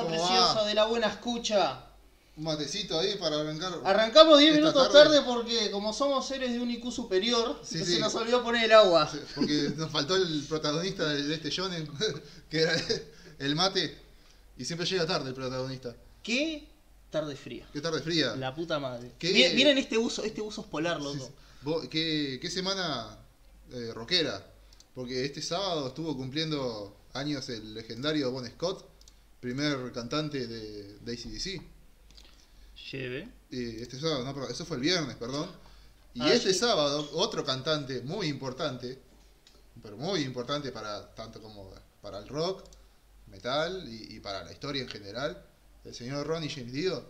hermosa, ¿Cómo preciosa, va? de la buena escucha. Un matecito ahí para arrancar. Arrancamos 10 Esta minutos tarde. tarde. porque como somos seres de un IQ superior, Sí, se nos olvidó poner el agua. Porque nos faltó el protagonista de este shonen, que era el mate. Y siempre llega tarde el protagonista. ¿Qué? Tarde fría. Qué tarde fría. La puta madre. ¿Qué? Miren, este uso, este uso es polar, loco. ¿Qué, qué semana eh, rockera? Porque este sábado estuvo cumpliendo años el legendario Bon Scott, primer cantante de, de ACDC. Lleve. Eh, este sábado, no, perdón, eso fue el viernes, perdón. Y Ah, este sí. sábado, otro cantante muy importante, pero muy importante para tanto como para el rock, metal y, y para la historia en general, el señor Ronnie James Dio,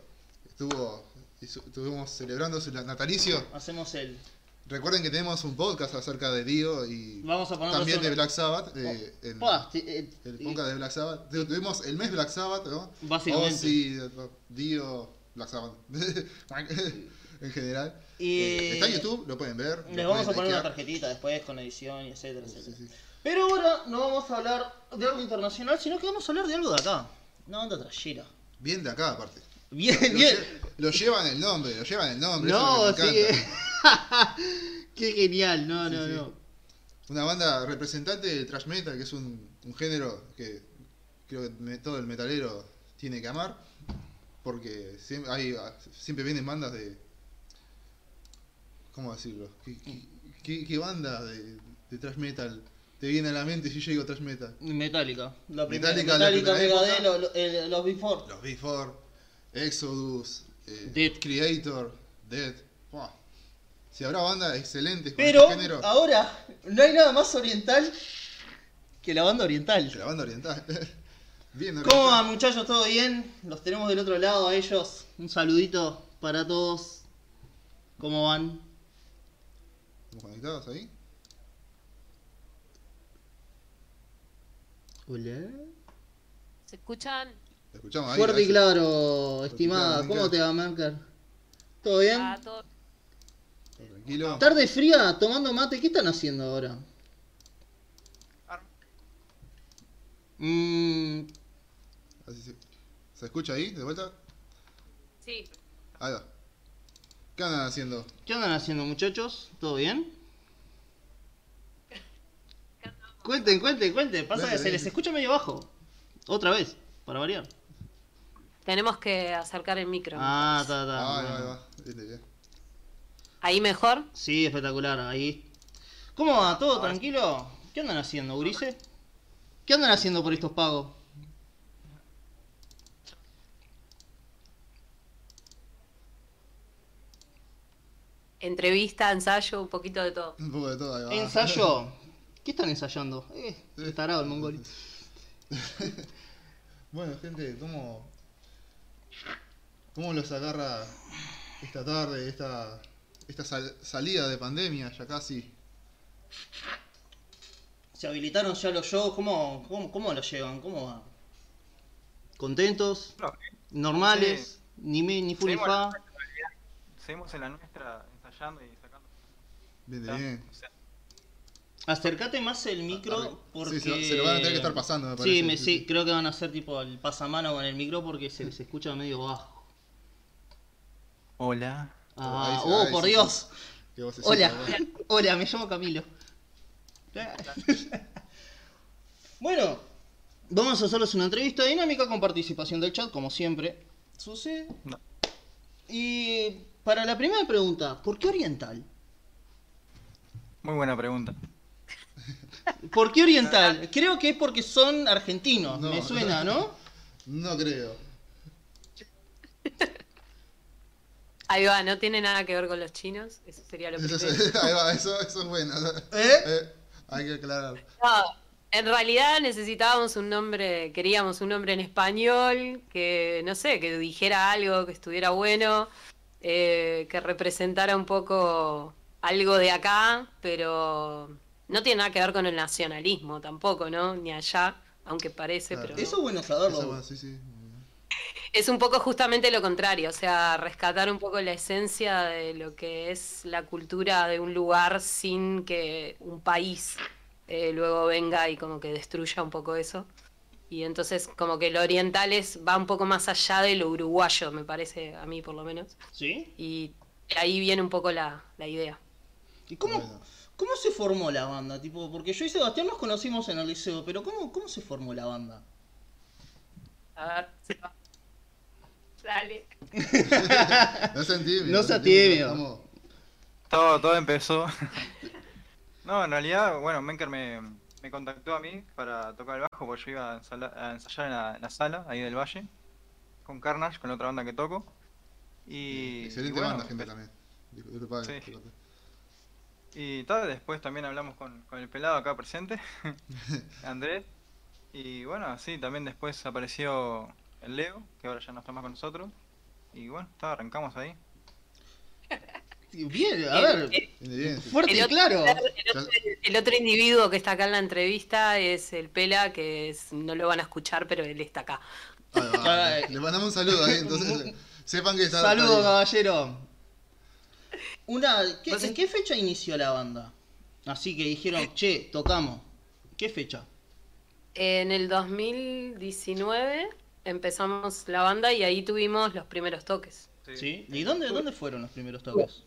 estuvo, estuvimos celebrando su natalicio. Hacemos el. Recuerden que tenemos un podcast acerca de Dio y Vamos a poner también de Black Sabbath. eh, eh, el podcast de Black Sabbath. Tu- Tuvimos el mes Black Sabbath, ¿no? Básicamente. Ozzy, Dio, Black Sabbath. en general. Y- Eh, está en YouTube, lo pueden ver. Les vamos a poner una tarjetita después con edición y etcétera, Sí, etcétera. sí. Pero ahora no vamos a hablar de algo internacional, sino que vamos a hablar de algo de acá. Una banda trayera. Bien de acá, aparte. Bien, Lo, bien. lo llevan el nombre, lo llevan el nombre. eso No, es lo que sí. me encanta. Qué genial, no, Sí, no, sí. no. Una banda representante del thrash metal, que es un, un género que creo que todo el metalero tiene que amar. Porque siempre, hay, siempre vienen bandas de. ¿Cómo decirlo? ¿Qué, qué- qué- qué banda de, de thrash metal te viene a la mente si yo digo thrash metal? Metallica. La primera. Metallica, la Metallica, primera Megadeth, lo- los Before. Los Before, Exodus, eh, Dead. Creator, Dead. Buah. Si habrá bandas excelentes con Pero este género, ahora no hay nada más oriental que la banda oriental. la banda oriental. Bien ¿Cómo oriental. van muchachos? ¿Todo bien? Los tenemos del otro lado a ellos. Un saludito para todos. ¿Cómo van? ¿Estamos conectados ahí? Hola. ¿Se escuchan? ¿Te escuchamos ahí? Fuerte y claro, estimada. ¿Cómo te va, Merker? ¿Todo bien? Ah, todo- Tranquilo. Tarde fría, tomando mate. ¿Qué están haciendo ahora? Mmm. Así se, ¿Se escucha ahí de vuelta? Sí, Ahí va. ¿Qué andan haciendo? ¿Qué andan haciendo, muchachos? ¿Todo bien? Cuenten, cuenten, cuenten. Pasa que se les escucha medio bajo. Otra vez, para variar. tenemos que acercar el micro. Ah, ta, ta. Ah, ahí va, ahí va. Ahí mejor. Sí, espectacular, ahí. ¿Cómo va? ¿Todo tranquilo? ¿Qué andan haciendo, Urice? ¿Qué andan haciendo por estos pagos? Entrevista, ensayo, un poquito de todo. Un poco de todo, ahí va. ¿Ensayo? ¿Qué están ensayando? Eh, qué tarado el mongol. Bueno, gente, ¿cómo, ¿cómo los agarra esta tarde, esta, esta sal- salida de pandemia ya casi? ¿Se habilitaron ya los shows? ¿Cómo, cómo, cómo los llevan? ¿Cómo va? ¿Contentos? No, ¿Normales? ¿Ni, me, ni fu ni Seguimos fa? en la. Seguimos en la nuestra ensayando y sacando. Bien, bien. O sea, Acércate más el micro porque... Sí, se, se lo van a tener que estar pasando, me parece. Sí, me, sí, creo que van a hacer tipo el pasamano con el micro porque se les escucha medio bajo. Hola. Ah, oh, por sí, Dios. Hola, hola, me llamo Camilo. bueno, vamos a hacerles una entrevista dinámica con participación del chat, como siempre. Sucede. No. Y para la primera pregunta, ¿por qué oriental? Muy buena pregunta. ¿Por qué oriental? Creo que es porque son argentinos, No. me suena, ¿no? No creo. Ahí va, no tiene nada que ver con los chinos. Eso sería lo primero. ahí va, eso, eso es bueno. ¿Eh? Eh, hay que aclarar. No, en realidad necesitábamos un nombre, queríamos un nombre en español, que no sé, que dijera algo, que estuviera bueno, eh, que representara un poco algo de acá, pero no tiene nada que ver con el nacionalismo tampoco, ¿no? Ni allá, aunque parece, Claro. pero Eso es bueno saberlo. Eso va, sí, sí. Es un poco justamente lo contrario, o sea, rescatar un poco la esencia de lo que es la cultura de un lugar sin que un país eh, luego venga y como que destruya un poco eso. Y entonces como que lo oriental es, va un poco más allá de lo uruguayo, me parece, a mí por lo menos. ¿Sí? Y ahí viene un poco la, la idea. ¿Y cómo, Bueno. cómo se formó la banda? Tipo, porque yo y Sebastián nos conocimos en el liceo, pero ¿cómo, cómo se formó la banda? A ver, se va. Dale. No sean tímidos. No sea sean tímidos, tímido. estamos- Todo, todo empezó. no, en realidad, bueno, Menker me, me contactó a mí para tocar el bajo porque yo iba a, ensala- a ensayar en la, en la sala ahí del Valle con Carnage, con la otra banda que toco. Y. Excelente y bueno, banda, gente empe- también. Discul- Disculpa, Sí. disculpa. Y tal, después también hablamos con, con el pelado acá presente, Andrés. Y bueno, sí, también después apareció el Leo, que ahora ya no está más con nosotros. Y bueno, está, arrancamos ahí. Bien, a ver, El- Viene bien. sí. fuerte y el otro- claro. El otro, el otro individuo que está acá en la entrevista es el Pela, que es- no lo van a escuchar, pero él está acá. Le- mandamos un saludo ahí, entonces sepan que está. Saludos, caballero. Una, ¿qué- No sé- ¿En qué fecha inició la banda? Así que dijeron, che, tocamos. ¿Qué fecha? En el 2019 empezamos la banda y ahí tuvimos los primeros toques. ¿Sí? ¿Y dónde, dónde fueron los primeros toques?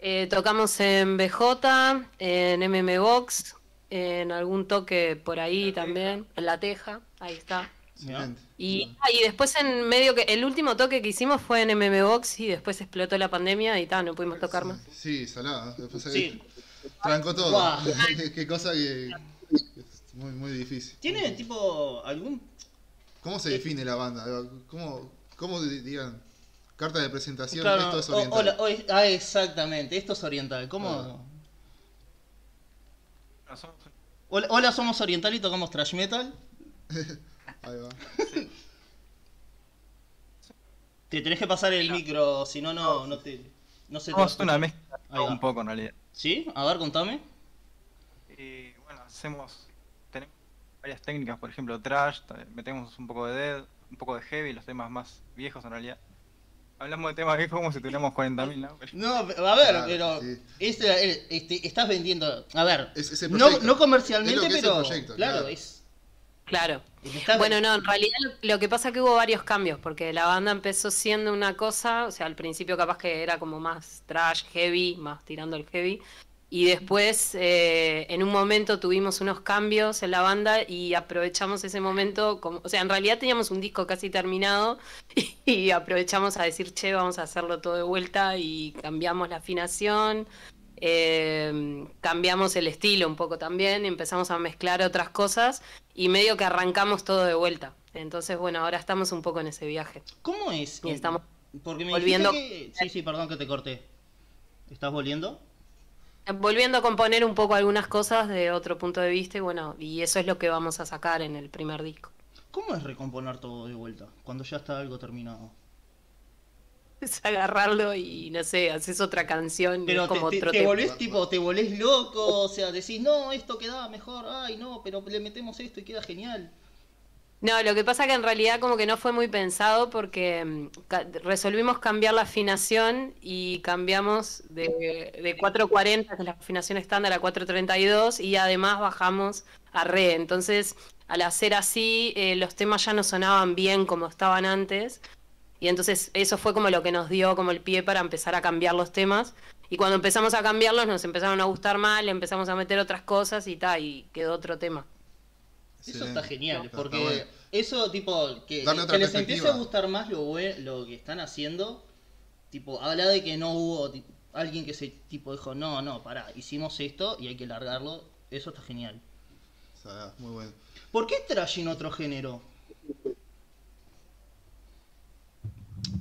Eh, tocamos en BJ, en MM Box, en algún toque por ahí también, en La Teja, ahí está. Excelente. Y, ah, y después en medio que el último toque que hicimos fue en MM Box y después explotó la pandemia y tal, no pudimos tocar más. Sí, salada. Después ahí Sí. Trancó todo. Qué, qué cosa que. que es muy, muy difícil. ¿Tiene tipo algún... ¿Cómo se define la banda? ¿Cómo, cómo di- digan? Carta de presentación, Claro, esto es oriental. o la- o es- ah, exactamente, esto es oriental. ¿Cómo? Ah. Bueno, somos- Hola, hola, somos oriental y tocamos thrash metal. Ahí va. Te tenés que pasar el micro, si no, no, no te... No se te a somos una mezcla un poco en realidad. ¿Sí? A ver, contame. Y bueno, hacemos. Varias técnicas, por ejemplo, trash, metemos un poco de dead, un poco de heavy, los temas más viejos en realidad. Hablamos de temas viejos como si tuviéramos 40.000, ¿no? Pero- No, a ver, Claro, pero sí. este, este, estás vendiendo, a ver, Es no, no comercialmente, Es pero proyecto, claro, claro. es, Claro. Bueno, no, en realidad lo- lo que pasa es que hubo varios cambios, porque la banda empezó siendo una cosa, o sea, al principio capaz que era como más trash, heavy, más tirando el heavy, y después eh, en un momento tuvimos unos cambios en la banda y aprovechamos ese momento, como, o sea, en realidad teníamos un disco casi terminado y, aprovechamos a decir, che, vamos a hacerlo todo de vuelta y cambiamos la afinación. eh, cambiamos el estilo un poco también, empezamos a mezclar otras cosas y medio que arrancamos todo de vuelta. Entonces, bueno, ahora estamos un poco en ese viaje. ¿Cómo es? Y estamos Porque me volviendo- que... Sí, sí, perdón que te corté. ¿Estás volviendo? Volviendo a componer un poco algunas cosas de otro punto de vista y bueno, y eso es lo que vamos a sacar en el primer disco. ¿Cómo es recomponer todo de vuelta cuando ya está algo terminado? Es agarrarlo y no sé, haces otra canción Pero te, como te- otro te tema. volvés tipo, te volvés loco, o sea, decís, no, esto queda mejor, ay, no, pero le metemos esto y queda genial. No, lo que pasa que en realidad como que no fue muy pensado porque mm, resolvimos cambiar la afinación y cambiamos de, de 440, que es la afinación estándar, a 432 y además bajamos a re. Entonces, al hacer así, eh, los temas ya no sonaban bien como estaban antes. Y entonces eso fue como lo que nos dio como el pie para empezar a cambiar los temas. Y cuando empezamos a cambiarlos nos empezaron a gustar más, le empezamos a meter otras cosas y tal, y quedó otro tema. Eso está genial, Está- porque está bueno. eso, tipo, que, les empiece a gustar más lo, lo que están haciendo, tipo, habla de que no hubo alguien que se, tipo, dijo, no, no, pará, hicimos esto y hay que largarlo, eso está genial. Muy bueno. ¿Por qué traen otro género?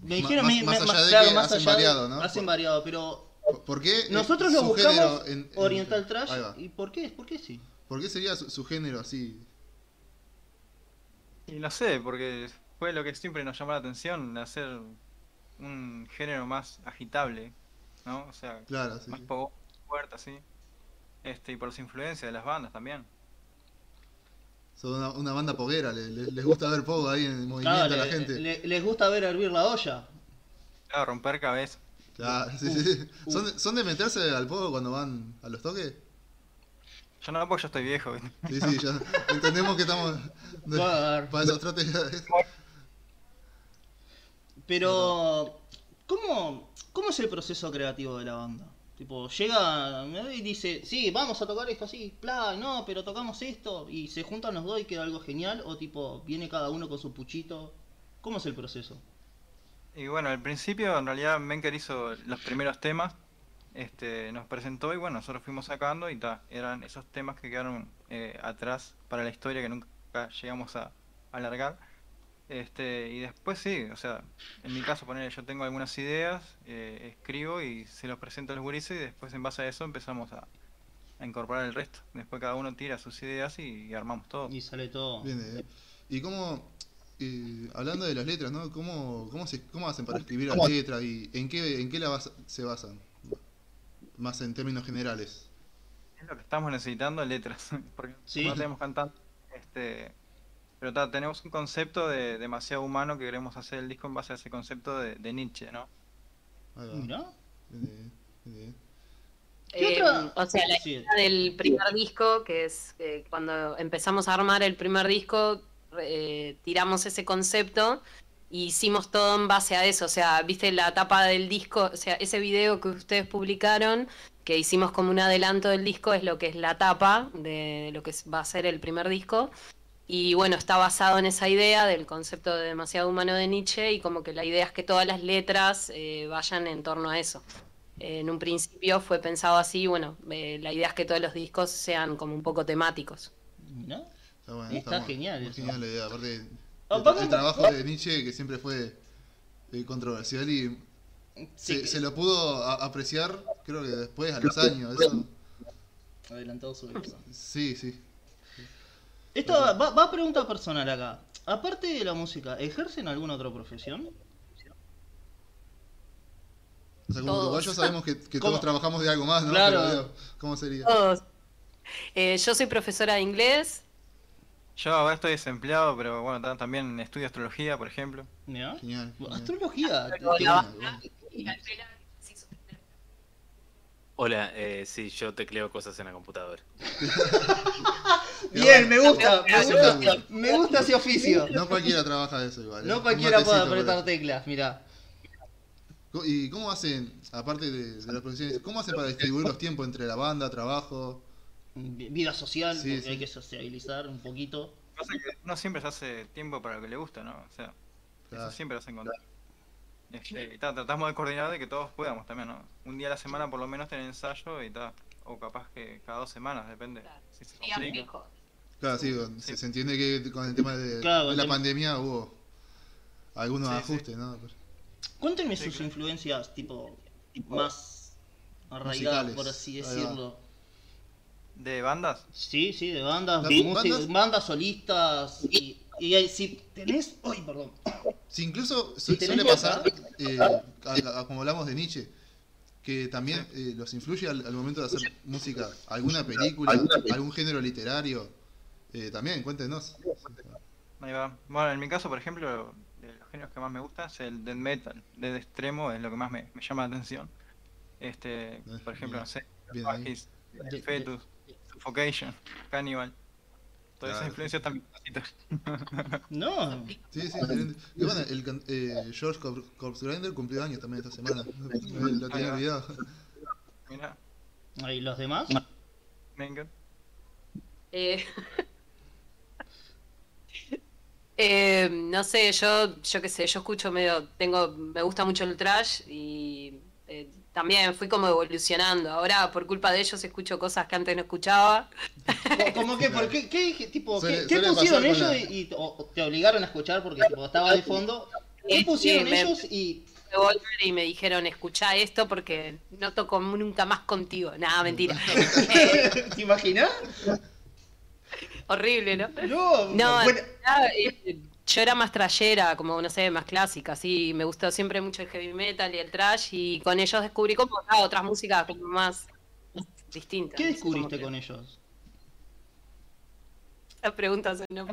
Me dijeron, más- me- más allá de claro, que más hacen allá variado, ¿no? Hacen variado, pero ¿Por- ¿Por qué? nosotros lo buscamos en- en- Oriental Trash. ¿y por qué? ¿Por qué sí? ¿Por qué sería su, su género así? Y no sé, porque fue lo que siempre nos llamó la atención, de hacer un género más agitable, ¿no? O sea, Claro, sí. más sí. poco fuerte, así. Este, y por su influencia de las bandas también. Son una, una banda poguera, le- le- les gusta ver pogo ahí en el movimiento Claro, a la le- gente. le- les gusta ver hervir la olla. Claro, romper cabeza. Claro, sí, sí, sí. ¿Son, de- ¿Son de meterse al pogo cuando van a los toques? Yo no, porque yo estoy viejo. Sí, sí, ya entendemos que estamos. Dar. Para esos trotes ya es- Pero, ¿cómo, ¿cómo es el proceso creativo de la banda? Tipo, llega y dice, sí, vamos a tocar esto así, bla, no, pero tocamos esto, y se juntan los dos y queda algo genial, o tipo, viene cada uno con su puchito. ¿Cómo es el proceso? Y bueno, al principio en realidad Menker hizo los primeros temas, este, nos presentó y bueno, nosotros fuimos sacando y ta, eran esos temas que quedaron eh, atrás para la historia que nunca llegamos a alargar. Este, y después sí, o sea, en mi caso poner yo tengo algunas ideas, eh, escribo y se los presento a los gurises y después en base a eso empezamos a, a incorporar el resto. Después cada uno tira sus ideas y, y armamos todo. Y sale todo. Bien, eh. ¿Y cómo, eh, hablando de las letras, ¿no? ¿Cómo, cómo, se, cómo hacen para escribir las letras y en qué, en qué la basa- se basan? Más en términos generales. Es lo que estamos necesitando, letras, porque Sí. no tenemos cantante. Este, pero ta, tenemos un concepto de demasiado humano que queremos hacer el disco en base a ese concepto de, de Nietzsche, ¿no? ¿Qué Eh? O sea, la Sí. idea del primer disco, que es eh, cuando empezamos a armar el primer disco, eh, tiramos ese concepto y hicimos todo en base a eso. O sea, viste la tapa del disco, o sea, ese video que ustedes publicaron, que hicimos como un adelanto del disco, es lo que es la tapa de lo que va a ser el primer disco. Y bueno, está basado en esa idea del concepto de demasiado humano de Nietzsche y como que la idea es que todas las letras eh, vayan en torno a eso. Eh, en un principio fue pensado así, bueno, eh, la idea es que todos los discos sean como un poco temáticos. Mirá. Está, bueno, Está muy- genial eso. genial la idea. Aparte, el, trabajo de Nietzsche, que siempre fue eh, controversial y Sí, se, se lo pudo a- apreciar, creo que después, a los años. Eso, Adelantado su época. sí, sí. Esto va, va a pregunta personal acá. Aparte de la música, ¿ejercen alguna otra profesión? O sea, como Todos. uruguayos sabemos que, todos trabajamos de algo más, ¿no? Claro. Pero, ¿Cómo sería? Todos. Eh, yo soy profesora de inglés. Yo ahora estoy desempleado, pero bueno, ta- también estudio astrología, por ejemplo. Mirá. Genial. genial. Astrología. Pero ¿qué- la- Genial, bueno. Hola, eh, sí, yo tecleo cosas en la computadora. Bien, me gusta, me gusta, también. me gusta ese oficio. No cualquiera trabaja de eso igual. ¿eh? No cualquiera puede apretar teclas, mirá. ¿Y cómo hacen, aparte de, de las profesiones, cómo hacen para distribuir los tiempos entre la banda, trabajo? Vi- Vida social, Sí, porque sí. hay que sociabilizar un poquito. Pasa que uno siempre se hace tiempo para lo que le gusta, ¿no? O sea, Claro. eso siempre lo hacen encontrar. Este, y ta, tratamos de coordinar de que todos podamos también, ¿no? Un día a la semana por lo menos tener ensayo y tal. O capaz que cada dos semanas, depende. Claro. Si se. Claro, sí, se, entiende que con el tema de, Claro, de la pandemia hubo algunos Sí, sí. ajustes, ¿no? Pero- Cuéntenme Sí, sus claro. influencias, tipo, más arraigadas, Musicales. por así decirlo. ¿De bandas? Sí, sí, de bandas, ¿Las de música- bandas? bandas solistas. Y, y si tenés. ¡Ay, perdón! Sí, incluso Si su- suele que pasar, eh, a- a- como hablamos de Nietzsche, que también eh, los influye al, al momento de hacer música, alguna película, algún género literario. Eh, también, cuéntenos. Ahí va. Bueno, en mi caso, por ejemplo, de los géneros que más me gusta es el death metal. Death extremo es lo que más me, me llama la atención. Este, por ejemplo, no sé, De- Fetus, Suffocation, Cannibal. Todas esas influencias también. No, Sí, sí, excelente. Y bueno, el, can- eh, George Cor- Corpse Grinder cumplió años también esta semana. Lo tenía olvidado. Mira, ¿y los demás? venga. Eh, eh, no sé, yo, yo qué sé, yo escucho medio, tengo, me gusta mucho el trash y eh, también fui como evolucionando. Ahora por culpa de ellos escucho cosas que antes no escuchaba. ¿Cómo que? ¿Por qué? ¿Qué, qué- tipo, Suele- qué, pusieron ellos la- y, y- o te obligaron a escuchar porque tipo, estaba de fondo? ¿Qué Sí, pusieron me- ellos y de volver y me dijeron, escuchá esto porque no toco nunca más contigo. Nada, mentira. Eh, ¿Te imaginas? horrible, ¿no? No, No, bueno, eh, yo era más trayera, como no sé, más clásica, sí, me gustó siempre mucho el heavy metal y el trash y con ellos descubrí como ah, otras músicas como más distintas. ¿qué descubriste que- con ellos? Las preguntas no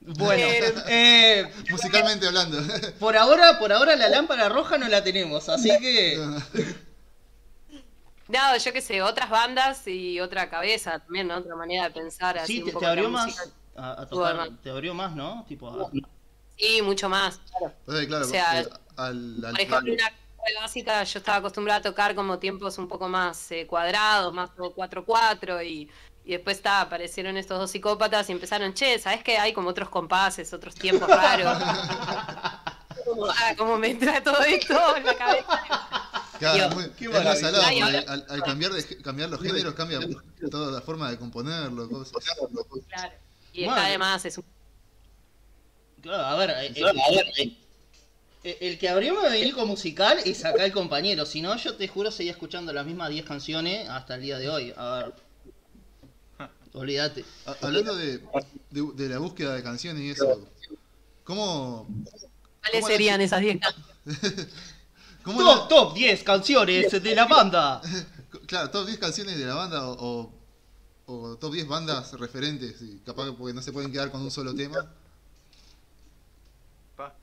Bueno, Eh, eh, Musicalmente hablando. por ahora, por ahora la lámpara roja no la tenemos, así que No, yo qué sé, otras bandas y otra cabeza también, ¿no? Otra manera de pensar. así Sí, un te, poco te abrió más a, tocar, te abrió más, ¿no? Tipo, a- Sí, mucho más. claro. O sea, claro, O sea, eh, al, al- Por ejemplo, una clave básica, yo estaba acostumbrada a tocar como tiempos un poco más eh, cuadrados, más 4-4 y, y después está, aparecieron estos dos psicópatas y empezaron, che, ¿sabes que hay como otros compases, otros tiempos raros? Como, ah, ¿Cómo me entra todo esto en la cabeza? Claro, muy- qué es muy salado, Ay, porque ahora- al, al cambiar, de, cambiar los géneros cambia toda la forma de componerlo. Cosas. Claro. Y Bueno. está además es un... Claro, a ver, eh, eh, eh, el que abrió mi abanico musical es acá el compañero, si no yo te juro seguía escuchando las mismas 10 canciones hasta el día de hoy. A ver. Olvídate. Hablando de, de, de la búsqueda de canciones y eso, ¿cómo, ¿Cuáles ¿Cómo la- serían esas 10 cómo Top, la- top 10 canciones de la banda. claro, top 10 canciones de la banda o, o, o top 10 bandas referentes, y capaz que porque no se pueden quedar con un solo tema? Pa.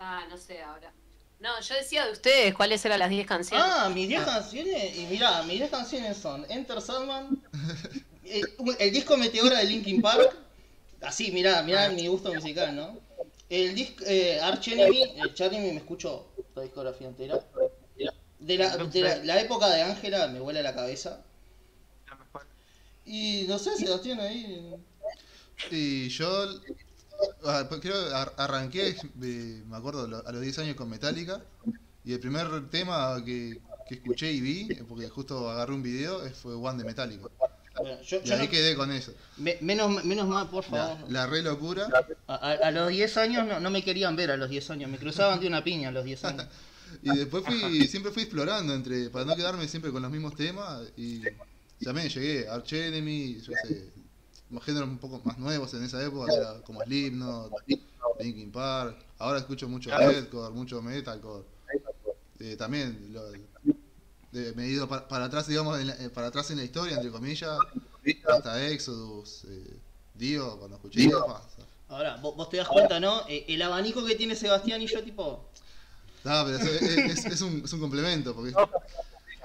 Ah, no sé ahora. No, yo decía de ustedes cuáles eran las 10 canciones. Ah, mis 10 canciones, y mirá, mis 10 canciones son Enter Sandman, eh, el disco Meteora de Linkin Park, así, mirá, mirá mi gusto musical, ¿no? El disco eh, Arch Enemy, el Enemy me escucho la discografía entera. De la, de la, la época de Ángela me vuela la cabeza. Y no sé, Sebastián ahí. Y yo ah, pues creo arranqué, eh, me acuerdo, a los 10 años con Metallica. Y el primer tema que, que escuché y vi, eh, porque justo agarré un video, eh, fue One de Metallica. Bueno, yo, Y yo ahí no- quedé con eso. me- menos, menos mal, por La, favor. la re locura. A, a- a los 10 años no, no me querían ver a los 10 años, me cruzaban de una piña a los 10 años. Y después fui, siempre fui explorando entre, para no quedarme siempre con los mismos temas. Y también llegué a Arch Enemy, yo sé, géneros un poco más nuevos en esa época, era como Slipknot, Linkin Park. Ahora escucho mucho deathcore, mucho metalcore. Eh, también lo- de- me he ido para, para atrás, digamos, en la- eh, para atrás en la historia, entre comillas, hasta Exodus, eh, Dio, cuando escuché. pa, Ahora, vos, vos te das cuenta, ¿no? Eh, El abanico que tiene Sebastián y yo, tipo, No, pero es, es- es un, es un complemento, porque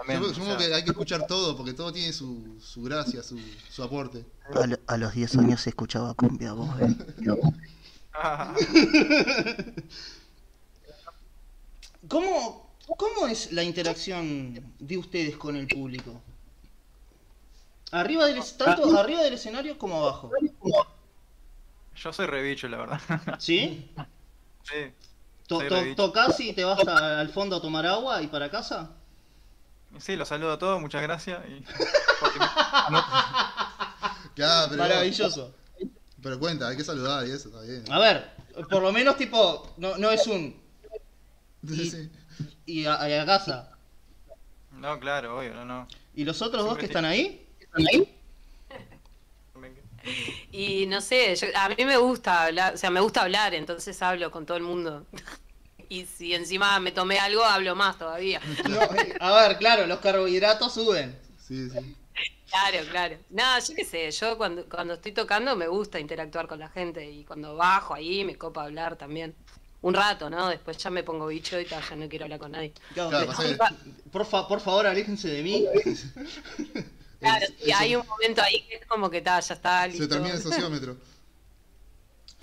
yo o supongo sea, que hay que escuchar todo, porque todo tiene su, su gracia, su, su aporte. A, lo- a los 10 años se escuchaba cumbia, vos, eh. ah, ¿Cómo, ¿Cómo es la interacción de ustedes con el público? Arriba del, tanto arriba del escenario como abajo. yo soy rebicho, la verdad. ¿Sí? sí. To- Soy to- rebicho. ¿Tocás y te vas a- al fondo a tomar agua y para casa? Sí, los saludo a todos, muchas gracias. Y... Ya, pero, Maravilloso. pero cuenta, hay que saludar y eso, está bien. A ver, por lo menos tipo, no, no es un Sí, sí. y a, y a casa. No, claro, obvio, no, no. ¿Y los otros dos que están ahí? Me- Y no sé, yo- a mí me gusta hablar, o sea, me gusta hablar, entonces hablo con todo el mundo. Y si encima me tomé algo, hablo más todavía. No, a ver, claro, los carbohidratos suben. Sí, sí. Claro, claro. No, yo qué sé, yo cuando, cuando estoy tocando me gusta interactuar con la gente y cuando bajo ahí me copa hablar también. Un rato, ¿no? Después ya me pongo bicho y tal, ya no quiero hablar con nadie. Claro, por, fa- por favor, aléjense de mí. Claro, eso- hay un momento ahí que es como que tal, ya está, Se listo. termina el sociómetro.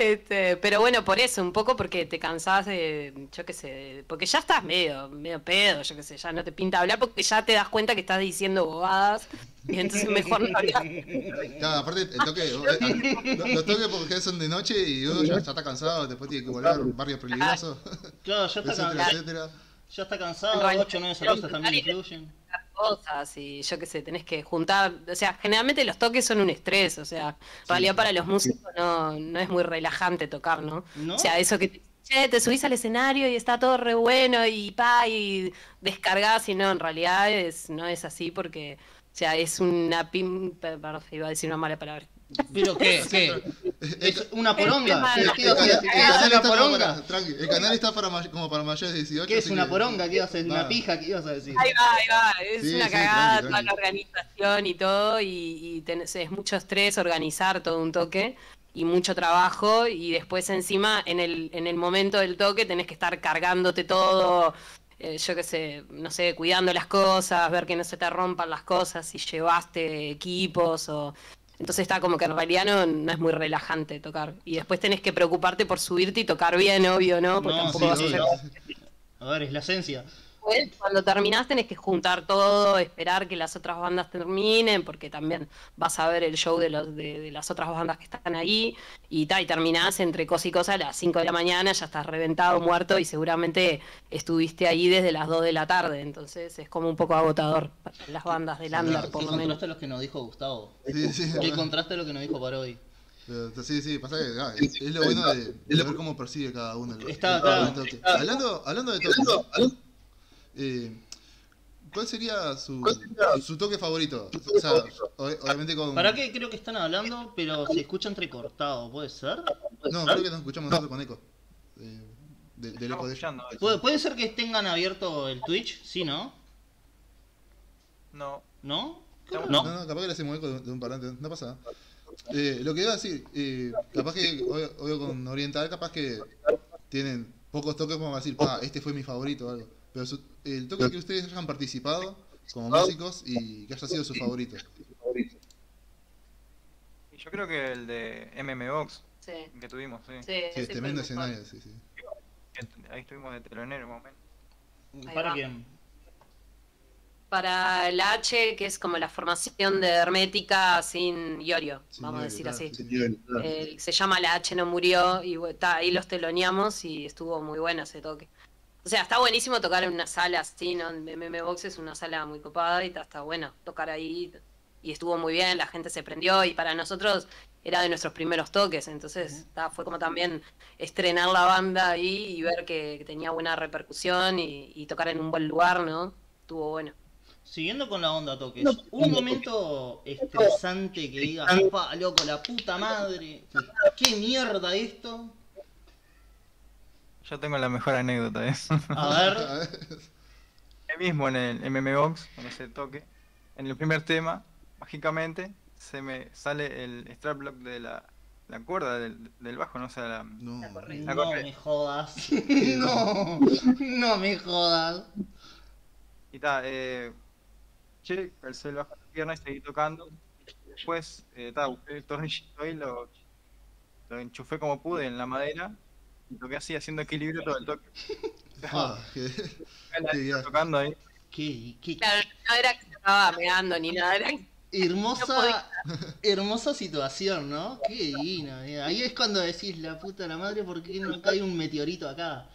Este, pero bueno, por eso, un poco porque te cansás de, yo qué sé, porque ya estás medio, medio pedo, yo qué sé, ya no te pinta hablar porque ya te das cuenta que estás diciendo bobadas y entonces mejor no hablar. Claro, aparte el toque, eh, lo- los toques porque son de noche y uno ya, ya está cansado, después tiene que volver a un barrio peligroso, Claro, ya está, etcétera, cansado, etcétera. ya está cansado, En realidad, 8 o 9 cervezas también influyen. Cosas y yo qué sé, tenés que juntar, o sea, generalmente los toques son un estrés, o sea, en realidad para los músicos no, no es muy relajante tocar, ¿no? ¿No? O sea, eso que te, che, te subís al escenario y está todo re bueno y pa, y descargás y no, en realidad es, no es así porque, o sea, es una pim, perdón, iba a decir una mala palabra. ¿Pero qué? ¿Qué? ¿Es una poronga? El ¿Qué, El ibas a canal, está poronga? para, tranqui, el canal está para may- como para mayores de 18. ¿Qué es una que- poronga? ¿Qué ibas a decir? ¿Una pija? ¿Qué ibas a decir? Ahí va, ahí va, es Sí, una sí, cagada tranqui, toda la organización y todo, y, y tenés- es mucho estrés organizar todo un toque y mucho trabajo, y después encima en el, en el momento del toque tenés que estar cargándote todo, eh, yo qué sé, no sé, cuidando las cosas, ver que no se te rompan las cosas, si llevaste equipos o... Entonces está como que en realidad no, no es muy relajante tocar. Y después tenés que preocuparte por subirte y tocar bien, obvio, ¿no? Porque No, tampoco sí, vas a hacer A ver, es la esencia. Después, cuando terminás tenés que juntar todo, esperar que las otras bandas terminen, porque también vas a ver el show de, los, de, de las otras bandas que están ahí, y, ta, y terminás entre cosa y cosa a las 5 de la mañana, ya estás reventado, muerto, y seguramente estuviste ahí desde las 2 de la tarde, entonces es como un poco agotador para las bandas del under, por lo menos. contraste a lo que nos dijo Gustavo. Sí, sí. Qué contraste a lo que nos dijo Parodi. Sí, sí, pasa que ah, es, es lo bueno de, de ver cómo persigue cada uno. el- Está el toque. Hablando, hablando de toque, eh, ¿cuál sería su, su toque favorito? O sea, ob- obviamente con... ¿Para qué creo que están hablando, pero se escucha entrecortado? ¿Puede ser? No, creo que nos escuchamos nosotros con eco. Eh, de- del eco de. ¿Puede, puede ser que tengan abierto el Twitch? Sí, ¿no? No, ¿No? No, no, capaz que le hacemos eco de, de un parlante, no pasa nada. Eh, lo que iba a decir, eh, capaz que, obvio, obvio con Oriental, capaz que tienen pocos toques como para decir, ah, este fue mi favorito o algo. Pero su- el toque que ustedes hayan participado como músicos y que haya sido su favorito. y yo creo que el de MM Box Sí, que tuvimos, sí. sí, Sí, ese es tremendo escenario, sí, sí. Ahí estuvimos de telonero un momento. Ahí ¿Para quién? Para el H, que es como la formación de Hermética sin Iorio, Sin vamos a Iorio, decir claro, así. sí. Eh, se llama La H no murió y ta, ahí los teloneamos y estuvo muy bueno ese toque. O sea, está buenísimo tocar en una sala así, ¿no? En MM Box es una sala muy copada y ta, está bueno tocar ahí y estuvo muy bien, la gente se prendió y para nosotros era de nuestros primeros toques, entonces fue como también estrenar la banda ahí y ver que, que tenía buena repercusión y, y tocar en un buen lugar, ¿no? Estuvo bueno. Siguiendo con la onda toques, un momento estresante que digas, loco, la puta madre, qué mierda esto. Yo tengo la mejor anécdota de eso. A ver, Ahí mismo en el MM Box, cuando se toque, en el primer tema, mágicamente, se me sale el strap block de la, la cuerda del, del bajo, no o sea, la, No, La no me jodas. No, no me jodas. Y ta, eh, che, calcé el bajo en la pierna y seguí tocando. Después, eh, ta, busqué el tornillito y lo, lo enchufé como pude en la madera y toqué así haciendo equilibrio todo el toque. Ah, que- qué viaje. tocando ahí. Qué, qué Claro, no era que se estaba pegando ni nada, era que hermosa, hermosa situación, ¿no? Qué divina. eh. Ahí es cuando decís, la puta la madre, ¿por qué no cae un meteorito acá?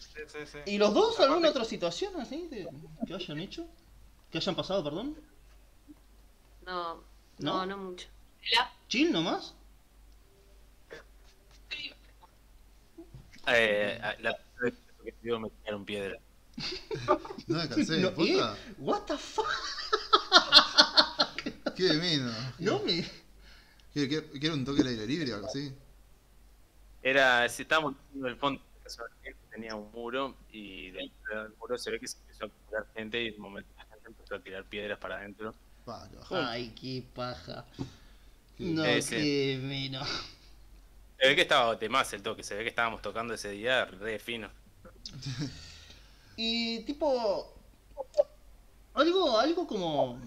Sí, sí, sí. ¿Y los dos alguna otra situación así de- que hayan hecho? ¿Que hayan pasado, perdón? No, ¿No? no, no mucho. ¿Chill nomás? Eh, la primera vez que vivo me tiraron piedra. No me cansé, No, ¿eh? puta. What the fuck? Qué menos. No me... ¿Qué, qué, qué era un toque al aire libre o algo así? Era, si estábamos en el fondo, tenía un muro y dentro del muro se ve que se empezó a gente y de un momento la gente empezó a tirar piedras para adentro. Ay, qué paja. Qué- No, Eh, sí. qué menos. Se ve que estaba de más el toque, se ve que estábamos tocando ese día re fino. Y tipo... Algo, algo como...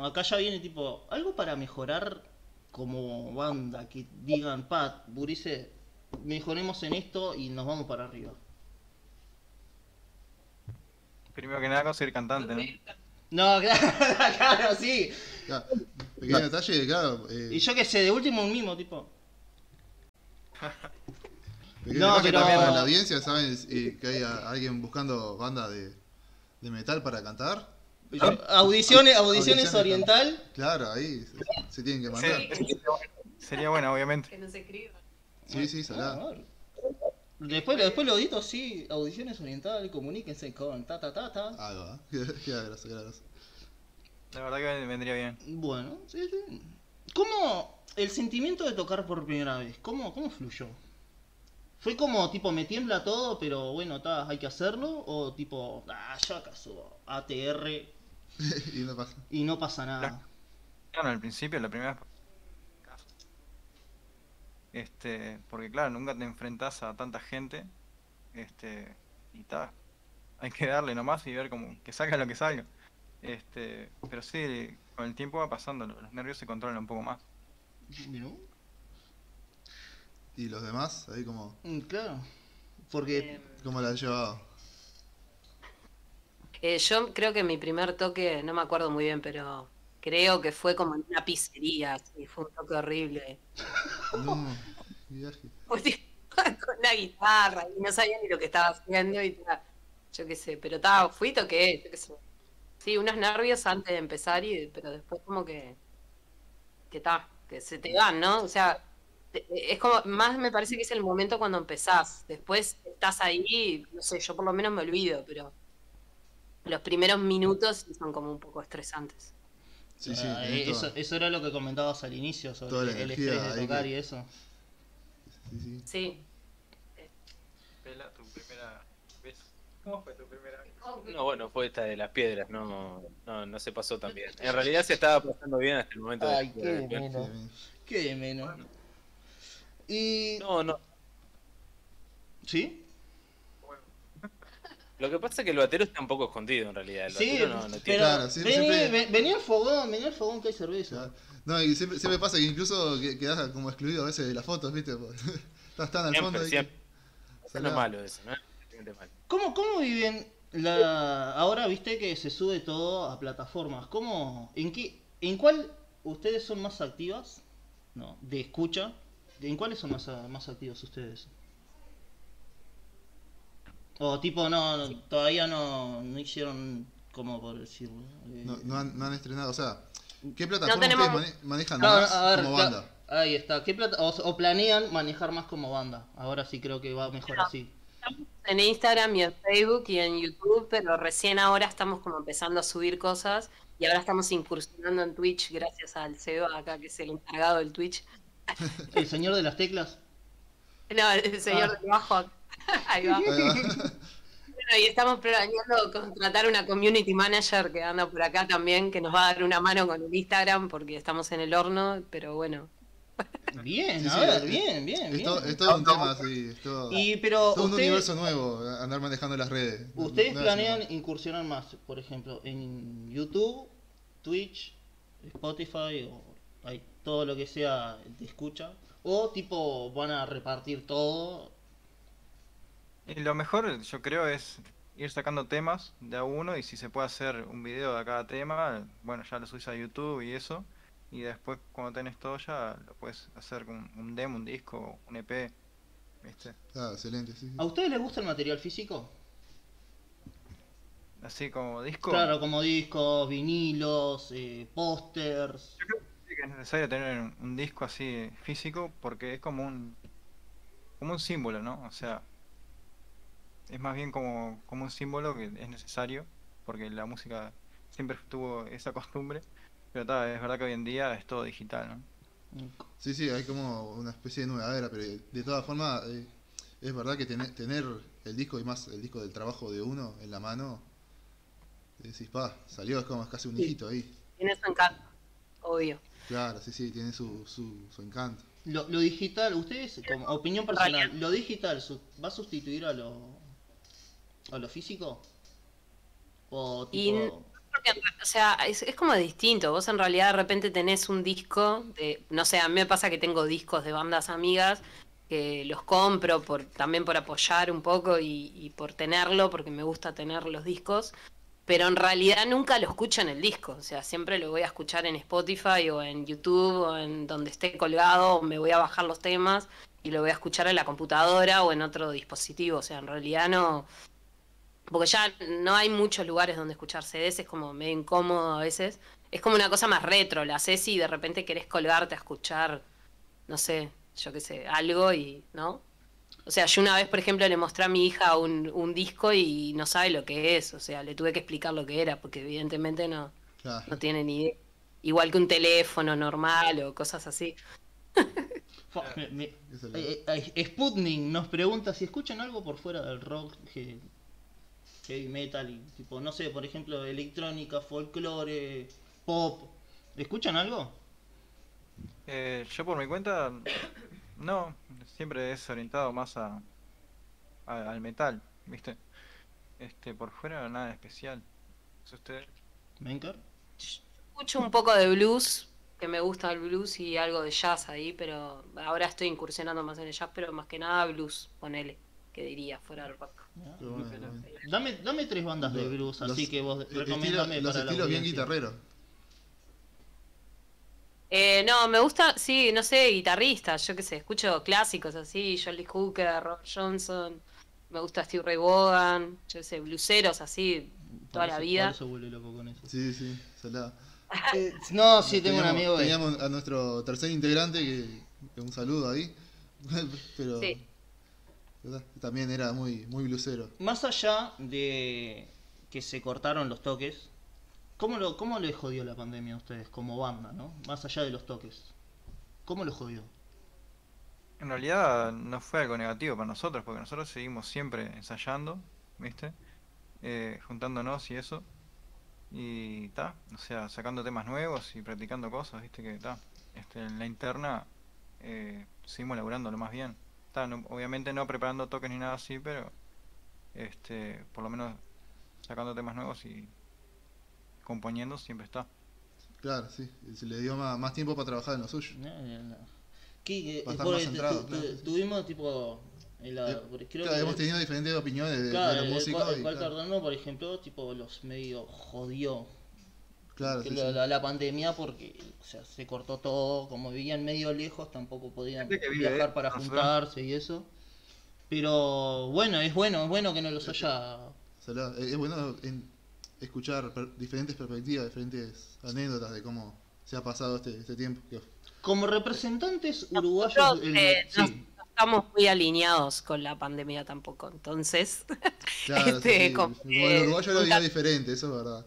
Acá ya viene tipo... Algo para mejorar como banda. Que digan, Pat, Burice, mejoremos en esto y nos vamos para arriba. Primero que nada conseguir cantante, ¿no? No, claro, claro, sí. Ya, pequeño detalle, claro. Eh, Y yo que sé, de último un mimo, tipo... no, pero- también para la audiencia, ¿saben? Eh, que hay a- alguien buscando banda de, de metal para cantar. Audiciones, audiciones Audiciones, oriental. Claro, ahí se, se tienen que mandar. Sería bueno, obviamente. Que no se escriba. Sí, sí, salá. Ah, Después, después lo edito, sí, audiciones oriental, comuníquense con ta ta ta ta. Ahí va. Queda graso, queda graso. La verdad que vendría bien. Bueno, sí, sí. ¿Cómo el sentimiento de tocar por primera vez? ¿Cómo, cómo fluyó? ¿Fue como tipo me tiembla todo, pero bueno, ta, hay que hacerlo? ¿O tipo, ah, yo acaso ATR y no pasa. y no pasa nada? Claro, al principio, la primera vez. Este, porque claro, nunca te enfrentas a tanta gente. Este, y ta. hay que darle nomás y ver como que salga lo que salga. Este, pero sí, con el tiempo va pasando, lo- los nervios se controlan un poco más. ¿No? ¿Y los demás? Ahí como, Mm, Claro. Porque. Eh, ¿cómo la han llevado? eh, yo creo que mi primer toque, no me acuerdo muy bien, pero creo que fue como en una pizzería, sí, fue un toque horrible. No, viaje. Con una guitarra y no sabía ni lo que estaba haciendo y ta, yo qué sé, pero estaba, fui y toqué, yo qué sé. Sí, unos nervios antes de empezar, y, pero después como que, que está, que se te van, ¿no? O sea, es como, más me parece que es el momento cuando empezás, después estás ahí, no sé, yo por lo menos me olvido, pero los primeros minutos sí son como un poco estresantes. Sí, sí, ah, eh, eso, eso era lo que comentabas al inicio sobre Toda la el energía estrés de tocar que- y eso. sí, sí. Sí. Pela, tu primera vez. ¿Cómo fue tu primera vez? No, bueno, fue esta de las piedras, no, no, no se pasó tan bien. En realidad se estaba pasando bien hasta el momento Ay, de... qué de- bien. Qué de menos. Y. No, no. ¿Sí? Lo que pasa es que el batero está un poco escondido en realidad. El Sí, batero no, no tiene... pero. Claro, siempre- vení, siempre- ven- vení al fogón, vení al fogón que hay cerveza. No, y siempre, siempre pasa que incluso que- quedás como excluido a veces de las fotos, ¿viste? Estás tan al Siempre, fondo. ahí siempre. que- Eso no es malo eso, ¿no? Malo. ¿Cómo, ¿Cómo viven la ahora viste que se sube todo a plataformas? ¿Cómo en qué en cuál ustedes son más activas? No, de escucha. ¿En cuáles son más, más activos ustedes? O tipo no, no, todavía no, no hicieron como por decirlo. eh, No, no han, no han estrenado, o sea, ¿qué plataforma tenemos- ustedes mane- manejan claro, más a ver, como banda? Ahí está. ¿Qué plata o, o planean manejar más como banda? Ahora sí creo que va mejor No. Así. En Instagram y en Facebook y en YouTube, pero recién ahora estamos como empezando a subir cosas y ahora estamos incursionando en Twitch gracias al Seba acá que es el encargado del Twitch. El señor de las teclas. No, el señor Ah. de abajo. Ahí va. Ahí va. Bueno, y estamos planeando contratar una community manager que anda por acá también, que nos va a dar una mano con el Instagram porque estamos en el horno, pero bueno. Bien, Sí, a sí, ver, bien, bien, Es bien. todo, es todo un tema, sí, es todo, Y pero todo un universo nuevo, andar manejando las redes. ¿Ustedes no planean incursionar más, por ejemplo, en YouTube, Twitch, Spotify o hay todo lo que sea de escucha? ¿O tipo van a repartir todo? Y lo mejor, yo creo, es ir sacando temas de a uno y si se puede hacer un video de cada tema, bueno, ya lo subís a YouTube y eso. Y después, cuando tenés todo ya, lo puedes hacer con un demo, un disco, un EP, ¿viste? Ah, excelente, sí. sí. ¿A ustedes les gusta el material físico? Así como disco. Claro, como discos, vinilos, eh, pósters. Yo creo que sí que es necesario tener un, un disco así físico porque es como un como un símbolo, ¿no? O sea, es más bien como, como un símbolo que es necesario porque la música siempre tuvo esa costumbre, pero ta, es verdad que hoy en día es todo digital, ¿no? Sí, sí, hay como una especie de nueva era, pero de todas formas, eh, es verdad que tener, tener el disco y más el disco del trabajo de uno en la mano, decís, pa, salió, es como casi un Sí. hijito ahí. Tiene su encanto, obvio. Claro, sí, sí, tiene su, su, su encanto. Lo, lo digital, ustedes, como opinión personal, ¿lo digital su- va a sustituir a lo, a lo físico? ¿O tipo... O sea, es, como distinto. Vos en realidad de repente tenés un disco de, no sé, a mí me pasa que tengo discos de bandas amigas que los compro por también por apoyar un poco y, por tenerlo, porque me gusta tener los discos, pero en realidad nunca lo escucho en el disco. O sea, siempre lo voy a escuchar en Spotify o en YouTube o en donde esté colgado, me voy a bajar los temas y lo voy a escuchar en la computadora o en otro dispositivo. O sea, en realidad no porque ya no hay muchos lugares donde escuchar CDs, es como medio incómodo a veces. Es como una cosa más retro, la haces y de repente querés colgarte a escuchar, no sé, yo qué sé, algo y, ¿no? O sea, yo una vez, por ejemplo, le mostré a mi hija un, un disco y no sabe lo que es, o sea, le tuve que explicar lo que era, porque evidentemente no, Claro. no tiene ni idea. Igual que un teléfono normal o cosas así. Eh, eh, Sputnik nos pregunta si escuchan algo por fuera del rock, he- heavy metal, y tipo, no sé, por ejemplo, electrónica, folclore, pop. ¿Escuchan algo? Eh, yo por mi cuenta, no, siempre es orientado más a, a- al metal, ¿viste? Este, por fuera nada especial. ¿Es usted? ¿Menker? Escucho un poco de blues, que me gusta el blues y algo de jazz ahí, pero ahora estoy incursionando más en el jazz, pero más que nada blues, ponele, que diría, fuera del rock. Bueno. Dame, dame tres bandas de blues, los- así que vos estilo- recomiéndame los para estilos bien guitarreros. Eh, no, me gusta, sí, no sé, guitarristas, yo qué sé, escucho clásicos así, Jolly Hooker, Robert Johnson, me gusta Steve Ray Vaughan, yo qué sé, bluseros así, toda la Por eso- vida. por eso vuelve loco con eso. Sí, sí, salada. Eh, no, sí, tengo un amigo. Teníamos a nuestro tercer integrante, que, que un saludo ahí. Pero Sí. ¿Verdad? también era muy, muy blusero. Más allá de que se cortaron los toques, ¿cómo, lo, ¿cómo les jodió la pandemia a ustedes como banda, no? Más allá de los toques. ¿Cómo lo jodió? En realidad no fue algo negativo para nosotros, porque nosotros seguimos siempre ensayando, ¿viste? Eh, juntándonos y eso. Y ta, o sea, sacando temas nuevos y practicando cosas, ¿viste? Que ta, este, en la interna eh, seguimos laburando lo más bien. No- obviamente no preparando toques ni nada así, pero este, por lo menos sacando temas nuevos y componiendo siempre está. Claro, sí. Se le dio más, más tiempo para trabajar en lo suyo. No, no, no. ¿Qué, eh, Para estar porque más centrado, tu- claro. tu- Tuvimos tipo... en la- Eh, creo Claro, que- hemos tenido diferentes opiniones de, de Claro, los el, músicos. cual- el y, cual claro, Cardano, por ejemplo, tipo los medio jodió claro, que sí, la, sí. la- la pandemia porque o sea, se cortó todo, como vivían medio lejos tampoco podían vive viajar para juntarse y eso. Pero bueno, es bueno, es bueno que no los haya... Salada. Es bueno en- escuchar per- diferentes perspectivas, diferentes anécdotas de cómo se ha pasado este, este tiempo. Como representantes uruguayos... Nosotros, el- eh, sí, no- no estamos muy alineados con la pandemia tampoco, entonces... Claro, Este, sí, sí. como el uruguayo lo juntar- diferente, eso es verdad.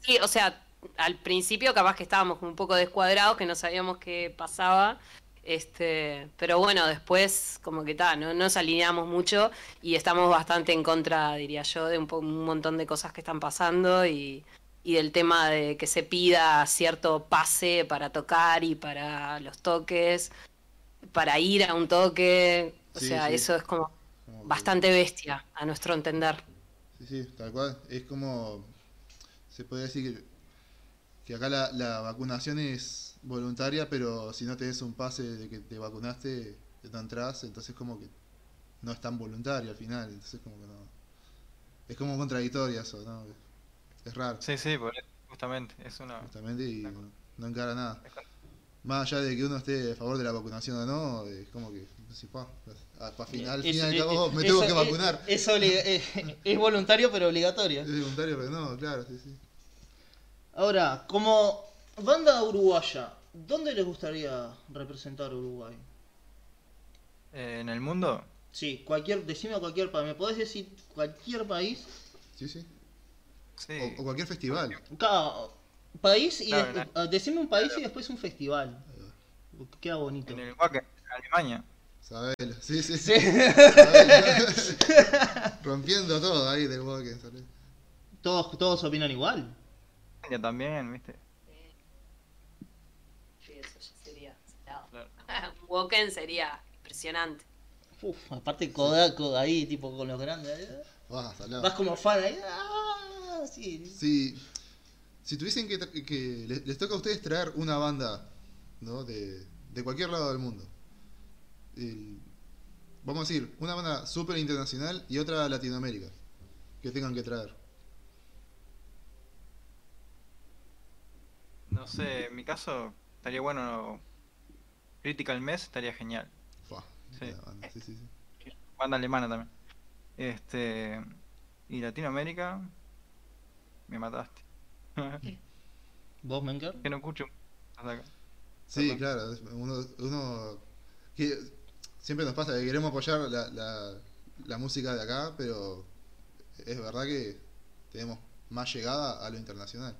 Sí, o sea, al principio capaz que estábamos como un poco descuadrados, que no sabíamos qué pasaba, este, pero bueno, después como que tal, no nos alineamos mucho y estamos bastante en contra, diría yo, de un, po- un montón de cosas que están pasando y, y del tema de que se pida cierto pase para tocar y para los toques, para ir a un toque, o Sí, sea, sí. eso es como Como que- bastante bestia, a nuestro entender. Sí, sí, tal cual. Es como. Se puede decir que, que acá la, la vacunación es voluntaria, pero si no tenés un pase de que te vacunaste, no entras, entonces como que no es tan voluntario al final. Entonces como que no. Es como contradictorio eso, ¿no? Es raro, Sí, sí, por eso, justamente, es una... justamente, y no, no encara nada. Más allá de que uno esté a favor de la vacunación o no, es como que. si, pa, pa final, al es- fin y al es- cabo me es- tengo que vacunar. Es, obliga- es- es voluntario pero obligatorio. Es voluntario, pero no, claro, sí, sí. Ahora, como banda uruguaya, ¿dónde les gustaría representar a Uruguay? Eh, en el mundo, Sí, cualquier, decime cualquier país. ¿Me podés decir cualquier país? Sí, sí. sí. O, o cualquier festival. Cada país y Claro, ah, decime un país y después un festival. Queda bonito. En el Wacken, en Alemania. Sabelo, sí, sí, Sí. Rompiendo todo ahí del Wacken, todos, todos opinan igual. Alemania también, ¿viste? Sí, eso ya sería salado. Claro. Woken sería impresionante. Uf, aparte Kodak ahí, tipo con los grandes. eh. Vas, salado. Vas como fan ahí. ah, sí. Si, si tuviesen que, tra- que les, les toca a ustedes traer una banda, ¿no? De, de cualquier lado del mundo. El- vamos a decir, una banda súper internacional y otra Latinoamérica. Que tengan que traer. No sé, en mi caso estaría bueno. Critical Mess estaría genial. Fua, Sí. banda, sí, sí, sí. Banda alemana también. Este. Y Latinoamérica. Me mataste. ¿Vos, Menker? que no escucho. hasta acá. Sí, Perdón. claro, uno que siempre nos pasa que queremos apoyar la, la, la música de acá, pero es verdad que tenemos más llegada a lo internacional.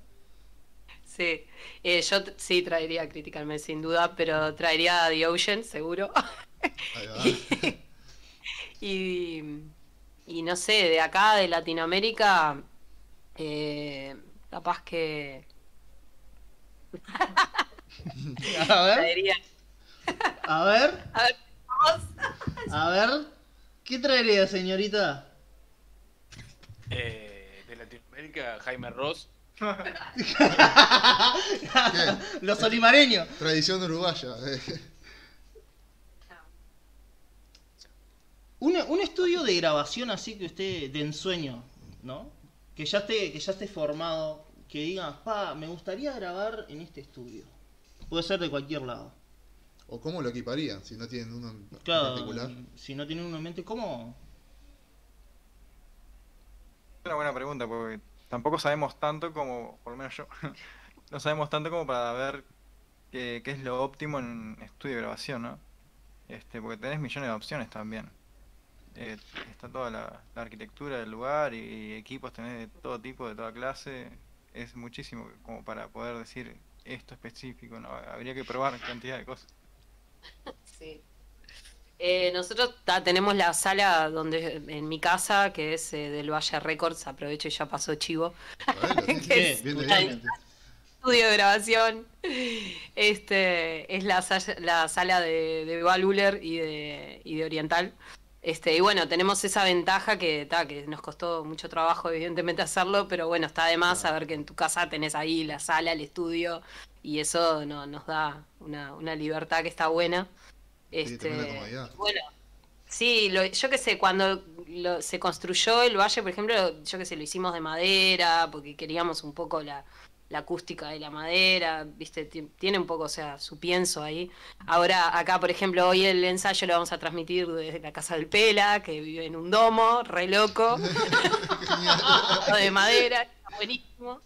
Sí, Eh, yo sí traería Critical Mass sin duda, pero traería The Ocean seguro. Ahí va. y, y no sé, de acá, de Latinoamérica, eh, capaz que A ver, traería... a ver, A ver, vamos. a ver. ¿Qué traería, señorita? Eh, de Latinoamérica, Jaime Ross. Los olimareños. Tradición uruguaya. Un, un estudio de grabación así que usted, de ensueño, ¿no? Que ya esté, que ya esté formado, que diga, pa, me gustaría grabar en este estudio. Puede ser de cualquier lado. O cómo lo equiparían si no tienen uno en Claro, particular. si no tienen uno en mente, ¿cómo? Una buena pregunta, porque tampoco sabemos tanto como, por lo menos yo, no sabemos tanto como para ver qué, qué es lo óptimo en estudio de grabación, ¿no? Este, porque tenés millones de opciones también. Eh, está toda la, arquitectura del lugar y, equipos tenés de todo tipo, de toda clase. Es muchísimo como para poder decir esto específico, ¿no? Habría que probar cantidad de cosas. Sí. Eh, nosotros ta, tenemos la sala donde en mi casa, que es eh, del Valle Records, aprovecho y ya pasó chivo. Bueno, es- bien, bien. estudio de grabación. Este es la, la sala de, de Val Uller y de, y de Oriental. Este, y bueno, tenemos esa ventaja que, ta, que nos costó mucho trabajo, evidentemente, hacerlo, pero bueno, está de más saber que en tu casa tenés ahí la sala, el estudio, y eso no, nos da una, una libertad que está buena. Sí, comodidad. bueno, Sí, lo- yo qué sé, cuando lo- se construyó el valle, por ejemplo, yo qué sé, lo hicimos de madera, porque queríamos un poco la, la acústica de la madera, viste, Ti- tiene un poco, o sea, su pienso ahí. Ahora, acá, por ejemplo, hoy el ensayo lo vamos a transmitir desde la casa del Pela, que vive en un domo, re loco, de madera, está buenísimo.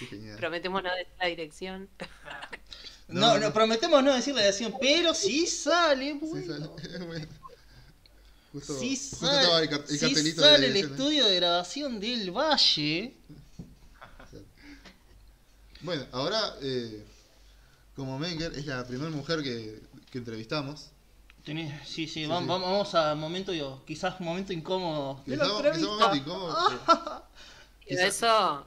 Qué genial. Prometemos no decir la dirección. No, No, no, prometemos no decir la dirección, pero sí sale, Sí bueno. sale. Bueno. Justo, Sí justo sale, estaba el, el sí sale de el estudio de grabación del Valle. Bueno, ahora, eh, como Menger es la primera mujer que, que entrevistamos. Tenés- sí, sí, Sí, vam- sí. vam- vamos a momento, yo, quizás momento incómodo. de la Quizá- quizá un entrevista. momento incómodo, pero- eso.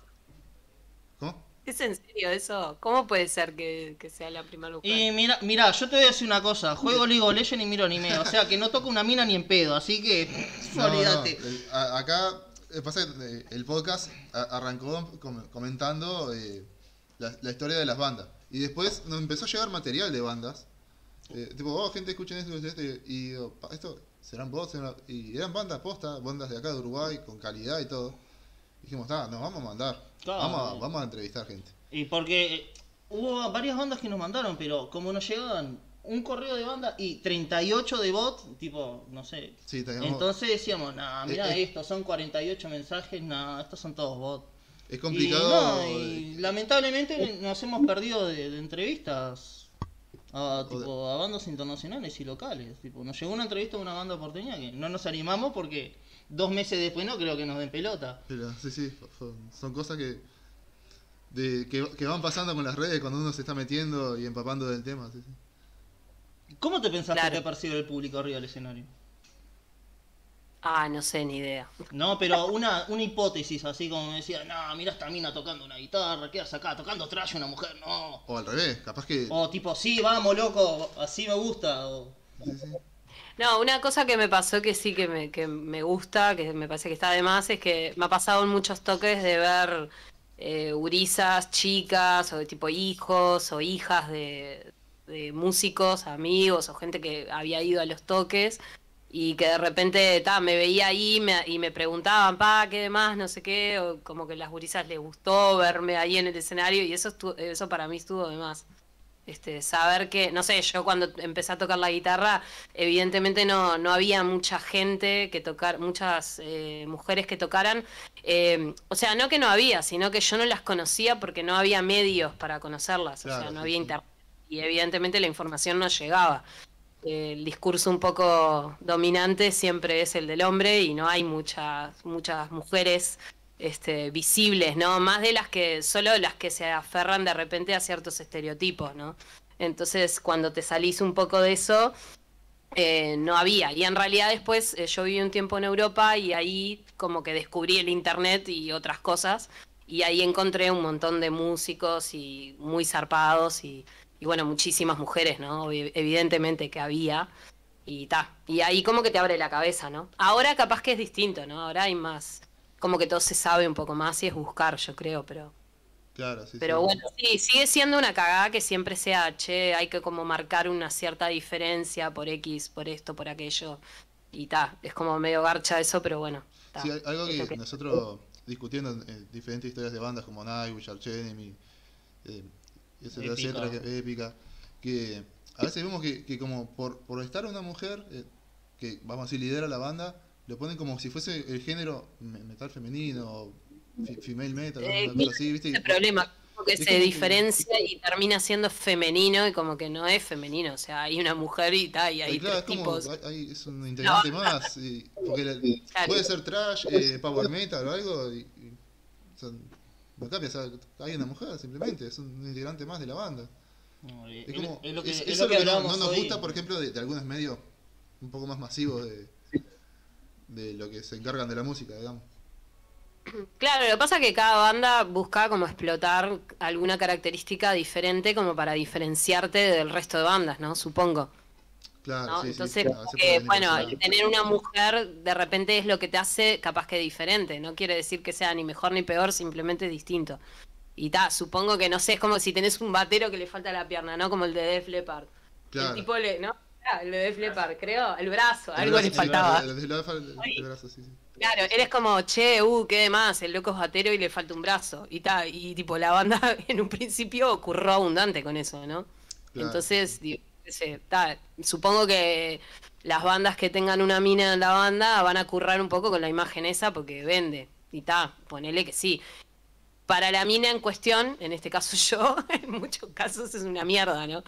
¿Es en serio eso? ¿Cómo puede ser que, que sea la primera mujer? Y mira, mira, yo te voy a decir una cosa, juego League of Legends y miro anime, o sea que no toco una mina ni en pedo, así que No, no, olvídate. a- acá eh, pasa que, eh, el podcast arrancó com- comentando eh, la, la historia de las bandas. Y después nos empezó a llegar material de bandas. Eh, tipo, oh, gente, escuchen esto, esto. Y digo, "Pa, esto serán bots. serán-". Y eran bandas posta, bandas de acá de Uruguay, con calidad y todo. Dijimos, ah, nos vamos a mandar. Claro. Vamos, a, vamos a entrevistar gente. Y porque eh, hubo varias bandas que nos mandaron, pero como nos llegaban un correo de banda y 38 de bot, tipo, no sé. Sí, teníamos- Entonces decíamos, nah, mira Eh, eh. esto, son 48 mensajes, nah, estos son todos bots. es Y, complicado. no, y lamentablemente nos hemos perdido de, de entrevistas a, de- tipo, a bandas internacionales y locales. Tipo, nos llegó una entrevista de una banda porteña que no nos animamos porque dos meses después no creo que nos den pelota. Pero sí, sí, son, son cosas que, de, que, que van pasando con las redes cuando uno se está metiendo y empapando del tema. Sí, sí. ¿Cómo te pensás Claro. que te percibe el público arriba del escenario? Ah, no sé, ni idea. No, pero una, una hipótesis así como me decía, no, mira esta mina tocando una guitarra, ¿qué haces acá? Tocando trash una mujer, no. O al revés, capaz que... O tipo, sí, vamos, loco, así me gusta. O... sí, sí. No, una cosa que me pasó que sí que me, que me gusta, que me parece que está de más, es que me ha pasado en muchos toques de ver eh, chicas, o de tipo hijos o hijas de, músicos, amigos o gente que había ido a los toques y que de repente ta, me veía ahí me- y me preguntaban, pa, ¿qué demás? No sé qué, o como que las gurisas les gustó verme ahí en el escenario y eso, eso para mí estuvo de más. Este, saber que, no sé, yo cuando empecé a tocar la guitarra, evidentemente no, no había mucha gente que tocar, muchas eh, mujeres que tocaran. eh, o sea, no que no había, sino que yo no las conocía porque no había medios para conocerlas. o sea, no sí, había sí. internet. Y evidentemente la información no llegaba. Eh, el discurso un poco dominante siempre es el del hombre y no hay muchas, muchas mujeres este, visibles, ¿no? Más de las que, solo las que se aferran de repente a ciertos estereotipos, ¿no? Entonces, cuando te salís un poco de eso, eh, no había. Y en realidad después eh, yo viví un tiempo en Europa y ahí como que descubrí el internet y otras cosas. Y ahí encontré un montón de músicos y muy zarpados y, bueno, muchísimas mujeres, ¿no? Evidentemente que había. Y ta. Y ahí como que te abre la cabeza, ¿no? Ahora capaz que es distinto, ¿no? Ahora hay más como que todo se sabe un poco más y es buscar, yo creo, pero Claro, sí. pero sí. bueno, sí, sigue siendo una cagada que siempre sea, che, hay que como marcar una cierta diferencia por X, por esto, por aquello. Y ta, es como medio garcha eso, pero bueno. ta, Sí, algo que, que- nosotros discutiendo en, en diferentes historias de bandas como Nightwish, Arch Enemy, eh, etcétera, Épica. etcétera, que, épica, que a veces vemos que, que como por, por estar una mujer eh, que, vamos a decir, lidera la banda, lo ponen como si fuese el género me- metal femenino, o female metal, Eh, así, ¿viste? Ese problema, como que es se como que- diferencia y termina siendo femenino y como que no es femenino. O sea, hay una mujer y ta, y hay Y claro, tres es como, tipos. hay- hay- es un integrante más, y- porque la- Claro. puede ser trash, eh, power metal o algo, y, y- o sea, no cambia, o sea, hay una mujer simplemente, es un integrante más de la banda. No, Es como, es lo que, es- es eso lo que es lo que no, nos hoy. gusta, por ejemplo, de, de algunos medios un poco más masivos de, de lo que se encargan de la música, digamos. Claro, lo que pasa es que cada banda busca como explotar alguna característica diferente como para diferenciarte del resto de bandas, ¿no? Supongo. Claro, ¿no? sí, Entonces, que, venir bueno, tener una mujer de repente es lo que te hace capaz que diferente. No quiere decir que sea ni mejor ni peor, simplemente distinto. Y ta, supongo que no sé, es como si tenés un batero que le falta la pierna, ¿no? Como el de Def Leppard. Claro. El tipo le, ¿no? Ah, el de Def Leppard, creo, el brazo, El algo brazo, le faltaba. el- el- el- brazo, sí, sí. Claro, eres como, che, uh, qué demás, el loco es batero y le falta un brazo. Y ta, y tipo, la banda en un principio ocurrió abundante con eso, ¿no? Claro. Entonces, digo, ta, supongo que las bandas que tengan una mina en la banda van a currar un poco con la imagen esa porque vende. Y ta, ponele que sí. Para la mina en cuestión, en este caso yo, en muchos casos es una mierda, ¿no?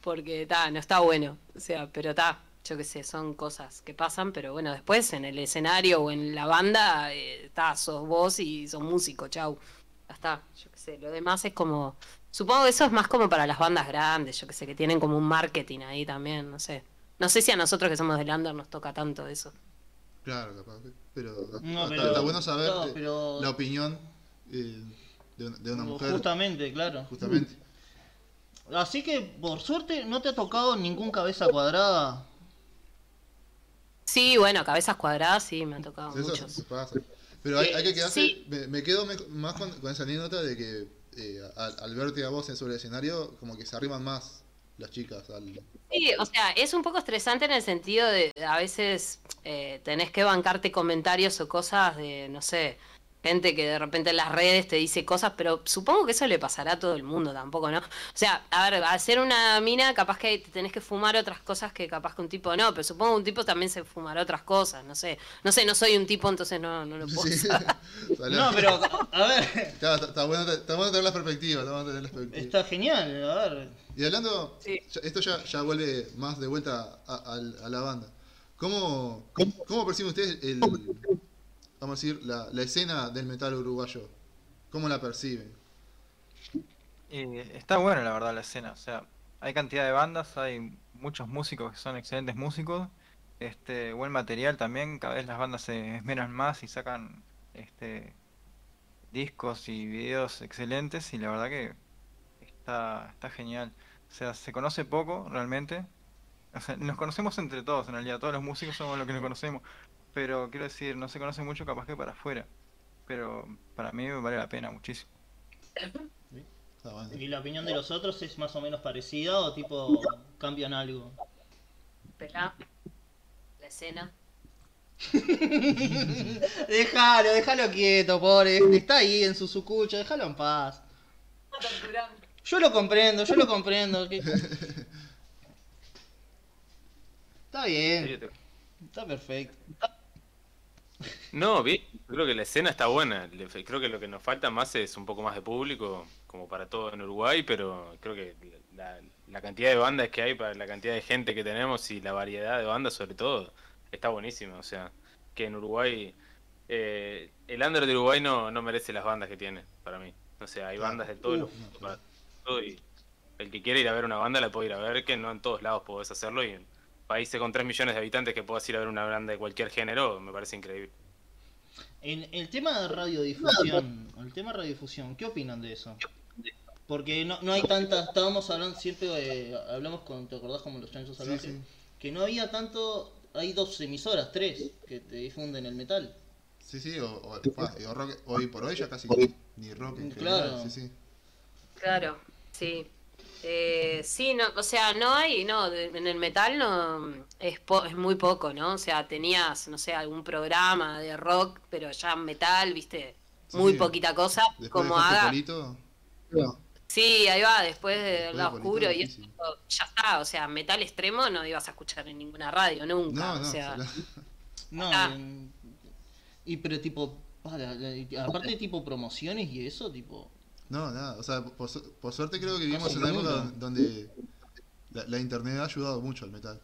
Porque ta, no está bueno. O sea, pero ta, yo qué sé, son cosas que pasan, pero bueno, después en el escenario o en la banda, eh, ta, sos vos y sos músico, chau. Ya está, yo qué sé. Lo demás es como. Supongo que eso es más como para las bandas grandes, yo qué sé, que tienen como un marketing ahí también, no sé. No sé si a nosotros que somos del under nos toca tanto eso. Claro, capaz. Pero, No, está, pero- está bueno saber no, eh, pero- la opinión eh, de, una, de una mujer, Justamente, claro. justamente. Así que, por suerte, no te ha tocado ningún cabeza cuadrada. Sí, bueno, cabezas cuadradas sí, me han tocado Eso muchos. pasa. Pero hay, hay que quedarse. Sí. Me, me quedo más con, con esa anécdota de que eh, al, al verte a vos en sobre el escenario, como que se arriman más las chicas al. Sí, o sea, es un poco estresante en el sentido de a veces eh, tenés que bancarte comentarios o cosas de, no sé, gente que de repente en las redes te dice cosas, pero supongo que eso le pasará a todo el mundo tampoco, ¿no? O sea, a ver, al ser una mina, capaz que te tenés que fumar otras cosas que capaz que un tipo no, pero supongo que un tipo también se fumará otras cosas, no sé. No sé, no soy un tipo, entonces no, no lo puedo Sí. No, pero, a ver, Claro, está, está bueno, está bueno tener la perspectiva, está bueno tener la perspectiva. está genial, a ver. Y hablando, Sí. ya- esto ya, ya vuelve más de vuelta a, a- a la banda. ¿Cómo, cómo, cómo perciben ustedes el, vamos a decir, la, escena del metal uruguayo? ¿Cómo la perciben? Eh, está buena la verdad la escena, o sea, hay cantidad de bandas, hay muchos músicos que son excelentes músicos, este, buen material también, cada vez las bandas se esmeran más y sacan este discos y videos excelentes y la verdad que está, está genial. O sea, se conoce poco realmente. O sea, nos conocemos entre todos en realidad, todos los músicos somos los que nos conocemos, pero quiero decir, no se conoce mucho capaz que para afuera, pero para mí vale la pena muchísimo. ¿Y la opinión de los otros es más o menos parecida o tipo cambian algo? Pelá, la escena. Déjalo, déjalo quieto, pobre. Está ahí en su sucucho, déjalo en paz. Yo lo comprendo, yo lo comprendo. que- Está bien, está perfecto. No, bien, creo que la escena está buena. Creo que lo que nos falta más es un poco más de público, como para todo en Uruguay, pero creo que la, la cantidad de bandas que hay, para la cantidad de gente que tenemos y la variedad de bandas sobre todo, está buenísima. O sea, que en Uruguay, eh, el under de Uruguay no, no merece las bandas que tiene, para mí. O sea, hay bandas de todo, lo- para todo y el que quiere ir a ver una banda la puede ir a ver, que no en todos lados podés hacerlo y en países con 3 millones de habitantes que puedas ir a ver una banda de cualquier género, me parece increíble. En el tema de radiodifusión, el tema de radiodifusión, ¿qué opinan de eso? Porque no, no hay tantas, estábamos hablando siempre, eh, hablamos con, ¿te acordás como los chanchos Sí, salvajes? sí. Que no había tanto, hay dos emisoras, tres, que te difunden el metal. Sí, sí, o, o- rock- hoy por hoy ya casi ni rock en Claro. general, sí, sí. Claro, sí. Eh, sí, no, o sea, no hay, no, de- en el metal no es, po- es muy poco, ¿no? O sea, tenías, no sé, algún programa de rock, pero ya metal, viste, muy sí. poquita cosa, Después como haga. Polito, Sí, ahí va, después de Después la de Polito, oscuro y eso, ya está, o sea, metal extremo no ibas a escuchar en ninguna radio, nunca, no, o no, sea, la- No, Ah. y pero tipo, pa, la- la- aparte de tipo promociones y eso, tipo, no, nada, o sea, por, su- por suerte creo que vivimos en una época donde la, la internet ha ayudado mucho al metal.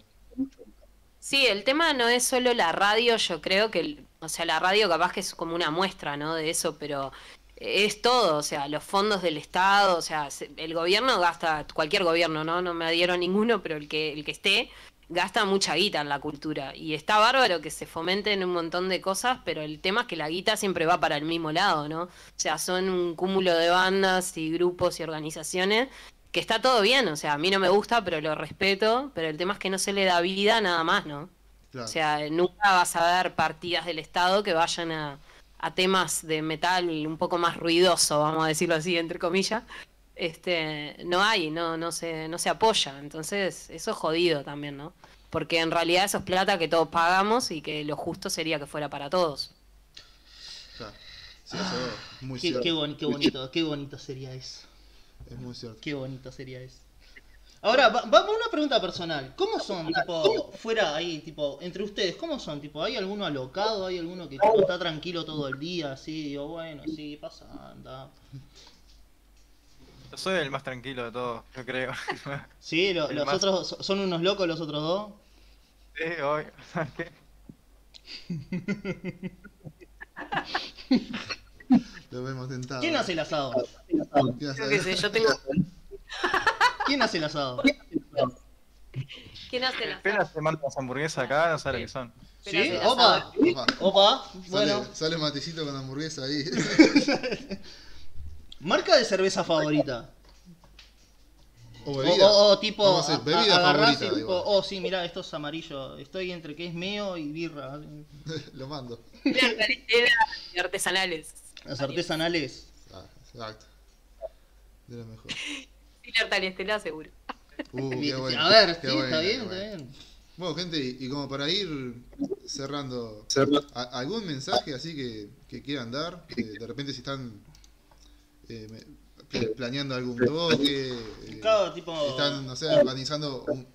Sí, el tema no es solo la radio, yo creo que, el- o sea, la radio capaz que es como una muestra, ¿no? De eso, pero es todo, o sea, los fondos del Estado, o sea, se- el gobierno gasta, cualquier gobierno, ¿no? No me adhiero a ninguno, pero el que, el que esté, gasta mucha guita en la cultura. Y está bárbaro que se fomenten un montón de cosas, pero el tema es que la guita siempre va para el mismo lado, ¿no? O sea, son un cúmulo de bandas y grupos y organizaciones que está todo bien, o sea, a mí no me gusta, pero lo respeto, pero el tema es que no se le da vida nada más, ¿no? Claro. O sea, nunca vas a ver partidas del Estado que vayan a, a temas de metal un poco más ruidoso, vamos a decirlo así, entre comillas. Este, no hay, no, no se, no se apoya. Entonces, eso es jodido también, ¿no? Porque en realidad eso es plata que todos pagamos y que lo justo sería que fuera para todos. claro. Sí, eso es muy qué, cierto. qué, boni- qué bonito, qué bonito sería eso. Es muy cierto. Qué bonito sería eso. Ahora, va- vamos a una pregunta personal. ¿Cómo son, tipo, fuera ahí, tipo, entre ustedes, cómo son? Tipo, ¿hay alguno alocado? ¿Hay alguno que tipo, está tranquilo todo el día? Así, digo, bueno, sí, pasa, anda. Soy el más tranquilo de todos, yo creo. Sí, lo- El los más- otros so- son unos locos los otros dos. sí, hoy, ¿sabes qué? Lo vemos tentado. ¿Quién hace el asado? ¿Quién hace- Yo qué sé, yo tengo... ¿Quién hace el asado? ¿Quién hace la Apenas te mandan las hamburguesas acá, no sabes qué son. ¿Sí? Espera, Opa, Opa, opa, sale, bueno. sale matecito con hamburguesa ahí. Marca de cerveza favorita. o O, bebida. o- o tipo, Vamos a hacer a- bebida favorita. y tipo, oh sí, mirá, esto es amarillo. Estoy entre que es mío y birra. Lo mando. y artesanales. Las artesanales. Ah, exacto. De lo mejor. Sí, la Estela seguro. Uh, qué bueno. a ver, qué sí, está bien, está bien. Bueno, gente, y, y como para ir cerrando, ¿a- ¿algún mensaje así que, que quieran dar? Eh, de repente si están planeando algún toque, eh, Claro, tipo. están, no sé, organizando un,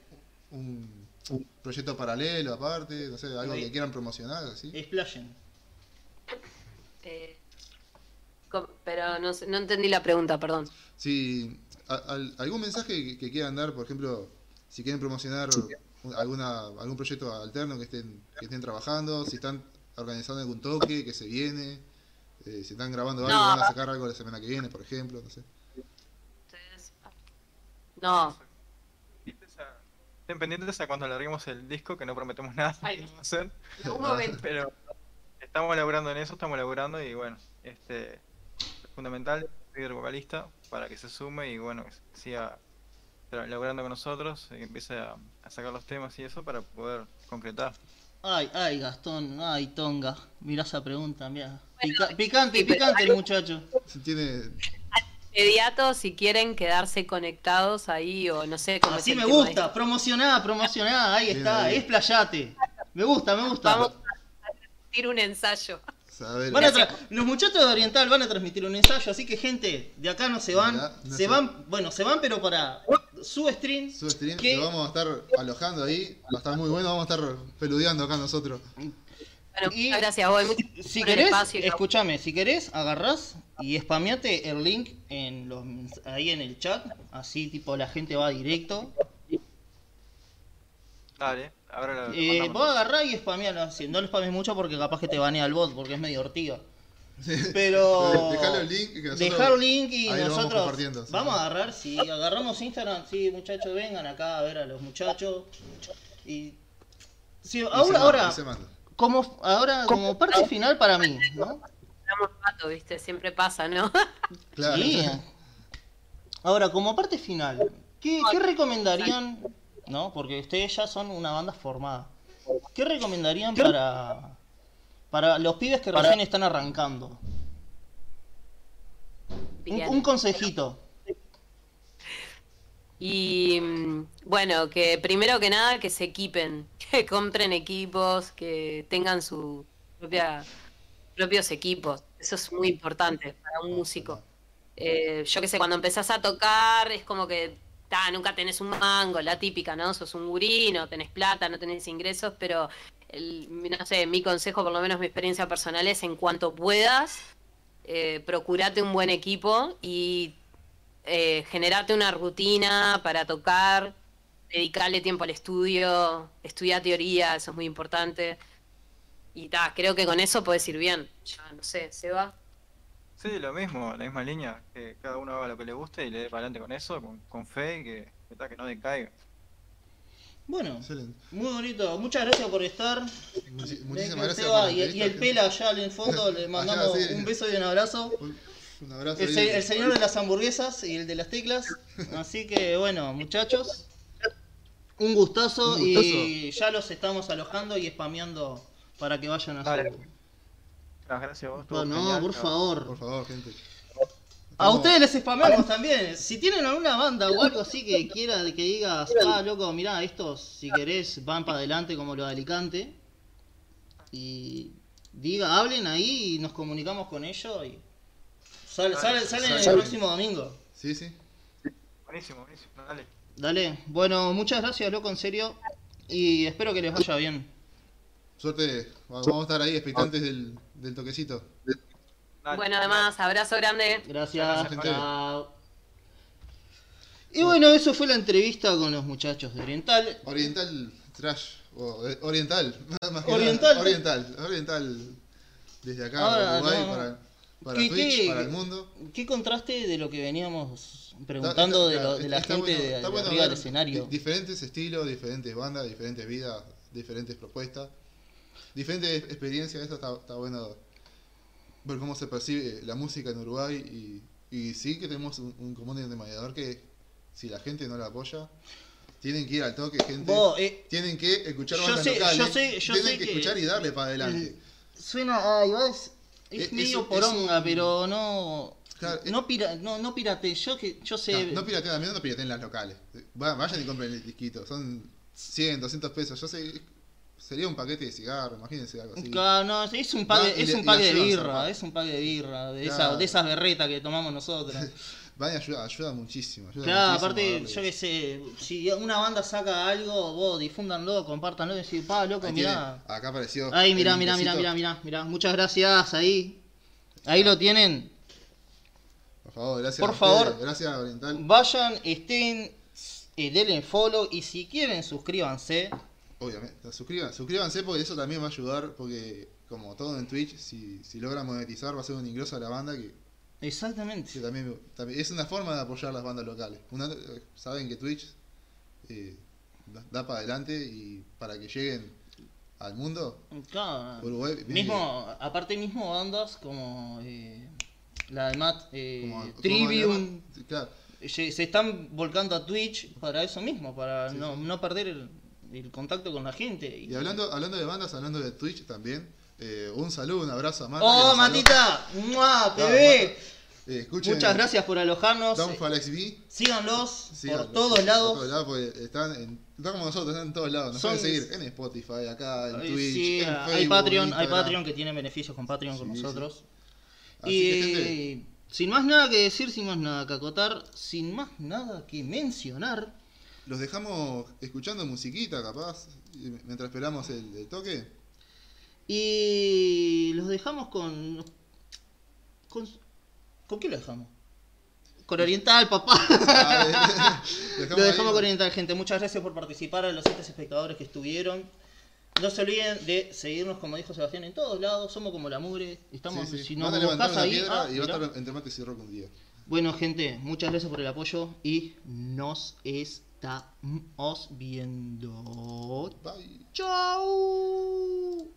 un- un proyecto paralelo aparte, no sé, algo Sí. que quieran promocionar, así. Explayen. Eh, pero no, sé- no entendí la pregunta, perdón. Al- algún mensaje que, que quieran dar, por ejemplo, si quieren promocionar un- alguna algún proyecto alterno que estén que estén trabajando, si están organizando algún toque que se viene, eh, si están grabando algo, No. van a sacar algo la semana que viene, por ejemplo, no sé. No, Estén pendientes a cuando larguemos el disco, que no prometemos nada Ay. hacer. algún momento. Pero estamos laburando en eso, estamos laburando y bueno, este es fundamental pedir vocalista para que se sume y bueno, que siga laburando con nosotros, y que empiece a, a sacar los temas y eso para poder concretar. Ay, ay, Gastón, ay, Tonga. Mirá esa pregunta, mirá. Pica- picante, sí, picante el muchacho. Tiene Inmediato, si quieren quedarse conectados ahí o no sé cómo es Así me gusta, promocioná, promocioná, ahí Bien está, ahí. explayate. Me gusta, me gusta. Vamos a transmitir un ensayo. Van a los muchachos de Oriental van a transmitir un ensayo, así que gente, de acá no se van, no se van, bueno, se van pero para su stream. su stream, ¿Qué? lo vamos a estar alojando ahí, va a estar muy bueno, vamos a estar peludeando acá nosotros. Bueno, Y- gracias, gracias Si querés, escúchame, si querés, agarrás y spameate el link en los, ahí en el chat, así tipo la gente va directo. Dale, ahora lo Eh, vos agarrás y spamealo así, no lo spames mucho porque capaz que te banea el bot porque es medio ortiga. Pero Dejalo el link que nosotros dejar el link y ahí lo vamos nosotros vamos a agarrar, si agarramos Instagram, sí muchachos vengan acá a ver a los muchachos y sí, Y se ahora, manda, ahora y se manda. Como ahora como parte final para mí, ¿no? Siempre pasa, ¿no? Claro. Sí. Ahora, como parte final, ¿qué, qué recomendarían? ¿No? Porque ustedes ya son una banda formada. ¿Qué recomendarían para, Para los pibes que recién están arrancando. Un consejito. Y mm, bueno, que primero que nada que se equipen, que compren equipos, que tengan su propia propios equipos. Eso es muy importante para un músico. Eh, yo qué sé, cuando empezás a tocar es como que nunca tenés un mango, la típica, ¿no? Sos un gurí, no tenés plata, no tenés ingresos, pero no sé, mi consejo, por lo menos mi experiencia personal es en cuanto puedas, eh, procurate un buen equipo y eh, generarte una rutina para tocar, dedicarle tiempo al estudio, estudiar teoría, eso es muy importante. Y ta, creo que con eso puedes ir bien. Ya, no sé, se va. Sí, lo mismo, la misma línea, que cada uno haga lo que le guste y le dé para adelante con eso, con, con fe y que, que, ta, que no decaiga. Bueno, Excelente. muy bonito. Muchas gracias por estar. Muchi- muchísimas gracias Seba por la y, el. Pela allá en el fondo le mandamos sí. un beso y un abrazo. Un, un abrazo. El, se- el señor de las hamburguesas y el de las teclas. Así que bueno, muchachos. Un gustazo, Un y ya los estamos alojando y spameando para que vayan a Dale. su... Ah, gracias a vos. No, no, genial, por favor. Por favor, gente. A ustedes les spameamos también. Si tienen alguna banda o algo así que quiera que digas, ah, loco, mirá, estos, si querés, van para adelante como lo de Alicante. Y diga, hablen ahí y nos comunicamos con ellos y sale, sale, salen el Sale. próximo domingo. Sí, sí. Buenísimo, buenísimo, dale. Dale, bueno, muchas gracias, loco, en serio. Y espero que les vaya bien. Suerte. Vamos a estar ahí expectantes del, del toquecito. Dale, Bueno, además, abrazo grande. Gracias. Gracias. Y bueno, eso fue la entrevista con los muchachos de Oriental. Oriental Trash. O, eh, oriental. Más que Oriental. nada. Oriental. Oriental. Desde acá, Ahora, Uruguay, no. para, para ¿Qué- Twitch, qué- para el mundo. ¿Qué contraste de lo que veníamos preguntando de, lo- de la gente bueno- de, de bueno arriba del ver escenario? di- Diferentes estilos, diferentes bandas, diferentes vidas, diferentes propuestas, diferentes experiencias. Esto está, está bueno ver cómo se percibe la música en Uruguay. Y, y sí que tenemos un, un común denominador que si la gente no la apoya, tienen que ir al toque, gente. Vos, eh, Tienen que escuchar Yo bandas sé- locales. yo sé- yo tienen sé que, que- escuchar y darle para adelante. suena, va, es, es Es- medio es- poronga, pero no... Claro, no, pira, no, no pirate, yo que yo sé... No, no pirateen, al menos no pirateen las locales. Va- Vayan y compren el disquito. Son 100, 200 pesos. Yo sé, sería un paquete de cigarro, imagínense algo así. Claro, no, es un y es un de birra, es un pague de birra, de, esa, Claro. de esas berretas que tomamos nosotros. Van y ayuda, ayuda muchísimo. ayuda Claro, muchísimo aparte, yo que sé, si una banda saca algo, vos difúndanlo, compártanlo y decís, pa, loco, Ahí mirá. tiene, acá apareció. Ahí, mirá, mirá, mirá, mirá, mirá, mirá. Muchas gracias, ahí. Ahí lo tienen. Por favor, gracias. Por ustedes, favor. Gracias, Oriental. Vayan, estén, eh, denle follow y si quieren suscríbanse. Obviamente. Suscriban, suscríbanse porque eso también va a ayudar. Porque, como todo en Twitch, si, si logran monetizar, va a ser un ingreso a la banda que, que Exactamente. también, también es una forma de apoyar las bandas locales. Una- eh, saben que Twitch eh, da, da para adelante y para que lleguen al mundo, Claro. Uruguay Mismo, aparte mismo bandas como eh, la de Matt eh, como- como Trivium, además- claro, se están volcando a Twitch para eso mismo, para Sí, no, sí. no perder el, el contacto con la gente. Y hablando, hablando de bandas, hablando de Twitch también, eh, un saludo, un abrazo a Marta. que ¡Oh, Matita! ¡Mua, bebé! Eh, escuchen Muchas gracias por alojarnos. Downfall XB. Síganlos síganlo, por todos por lados. todos lados, porque están, en, están como nosotros, están en todos lados. Nos Son- pueden seguir en Spotify, acá, en Twitch, sí, en hay Patreon, hay. Patreon que tiene beneficios con Patreon con sí. Así y que, gente, sin más nada que decir, sin más nada que acotar, sin más nada que mencionar, los dejamos escuchando musiquita, capaz, mientras esperamos el, el toque. y los dejamos con... ¿Con, ¿con qué lo dejamos? Con Oriental, papá. Ah, eh, Lo dejamos ahí. con Oriental, gente. Muchas gracias por participar a los siete espectadores que estuvieron. No se olviden de seguirnos, como dijo Sebastián, en todos lados. Somos como la mugre. Estamos, Sí, sí. si levantar buscas ahí. ah, y va a estar entre mates y un día. Bueno, gente, muchas gracias por el apoyo y nos estamos viendo. Bye. Chau.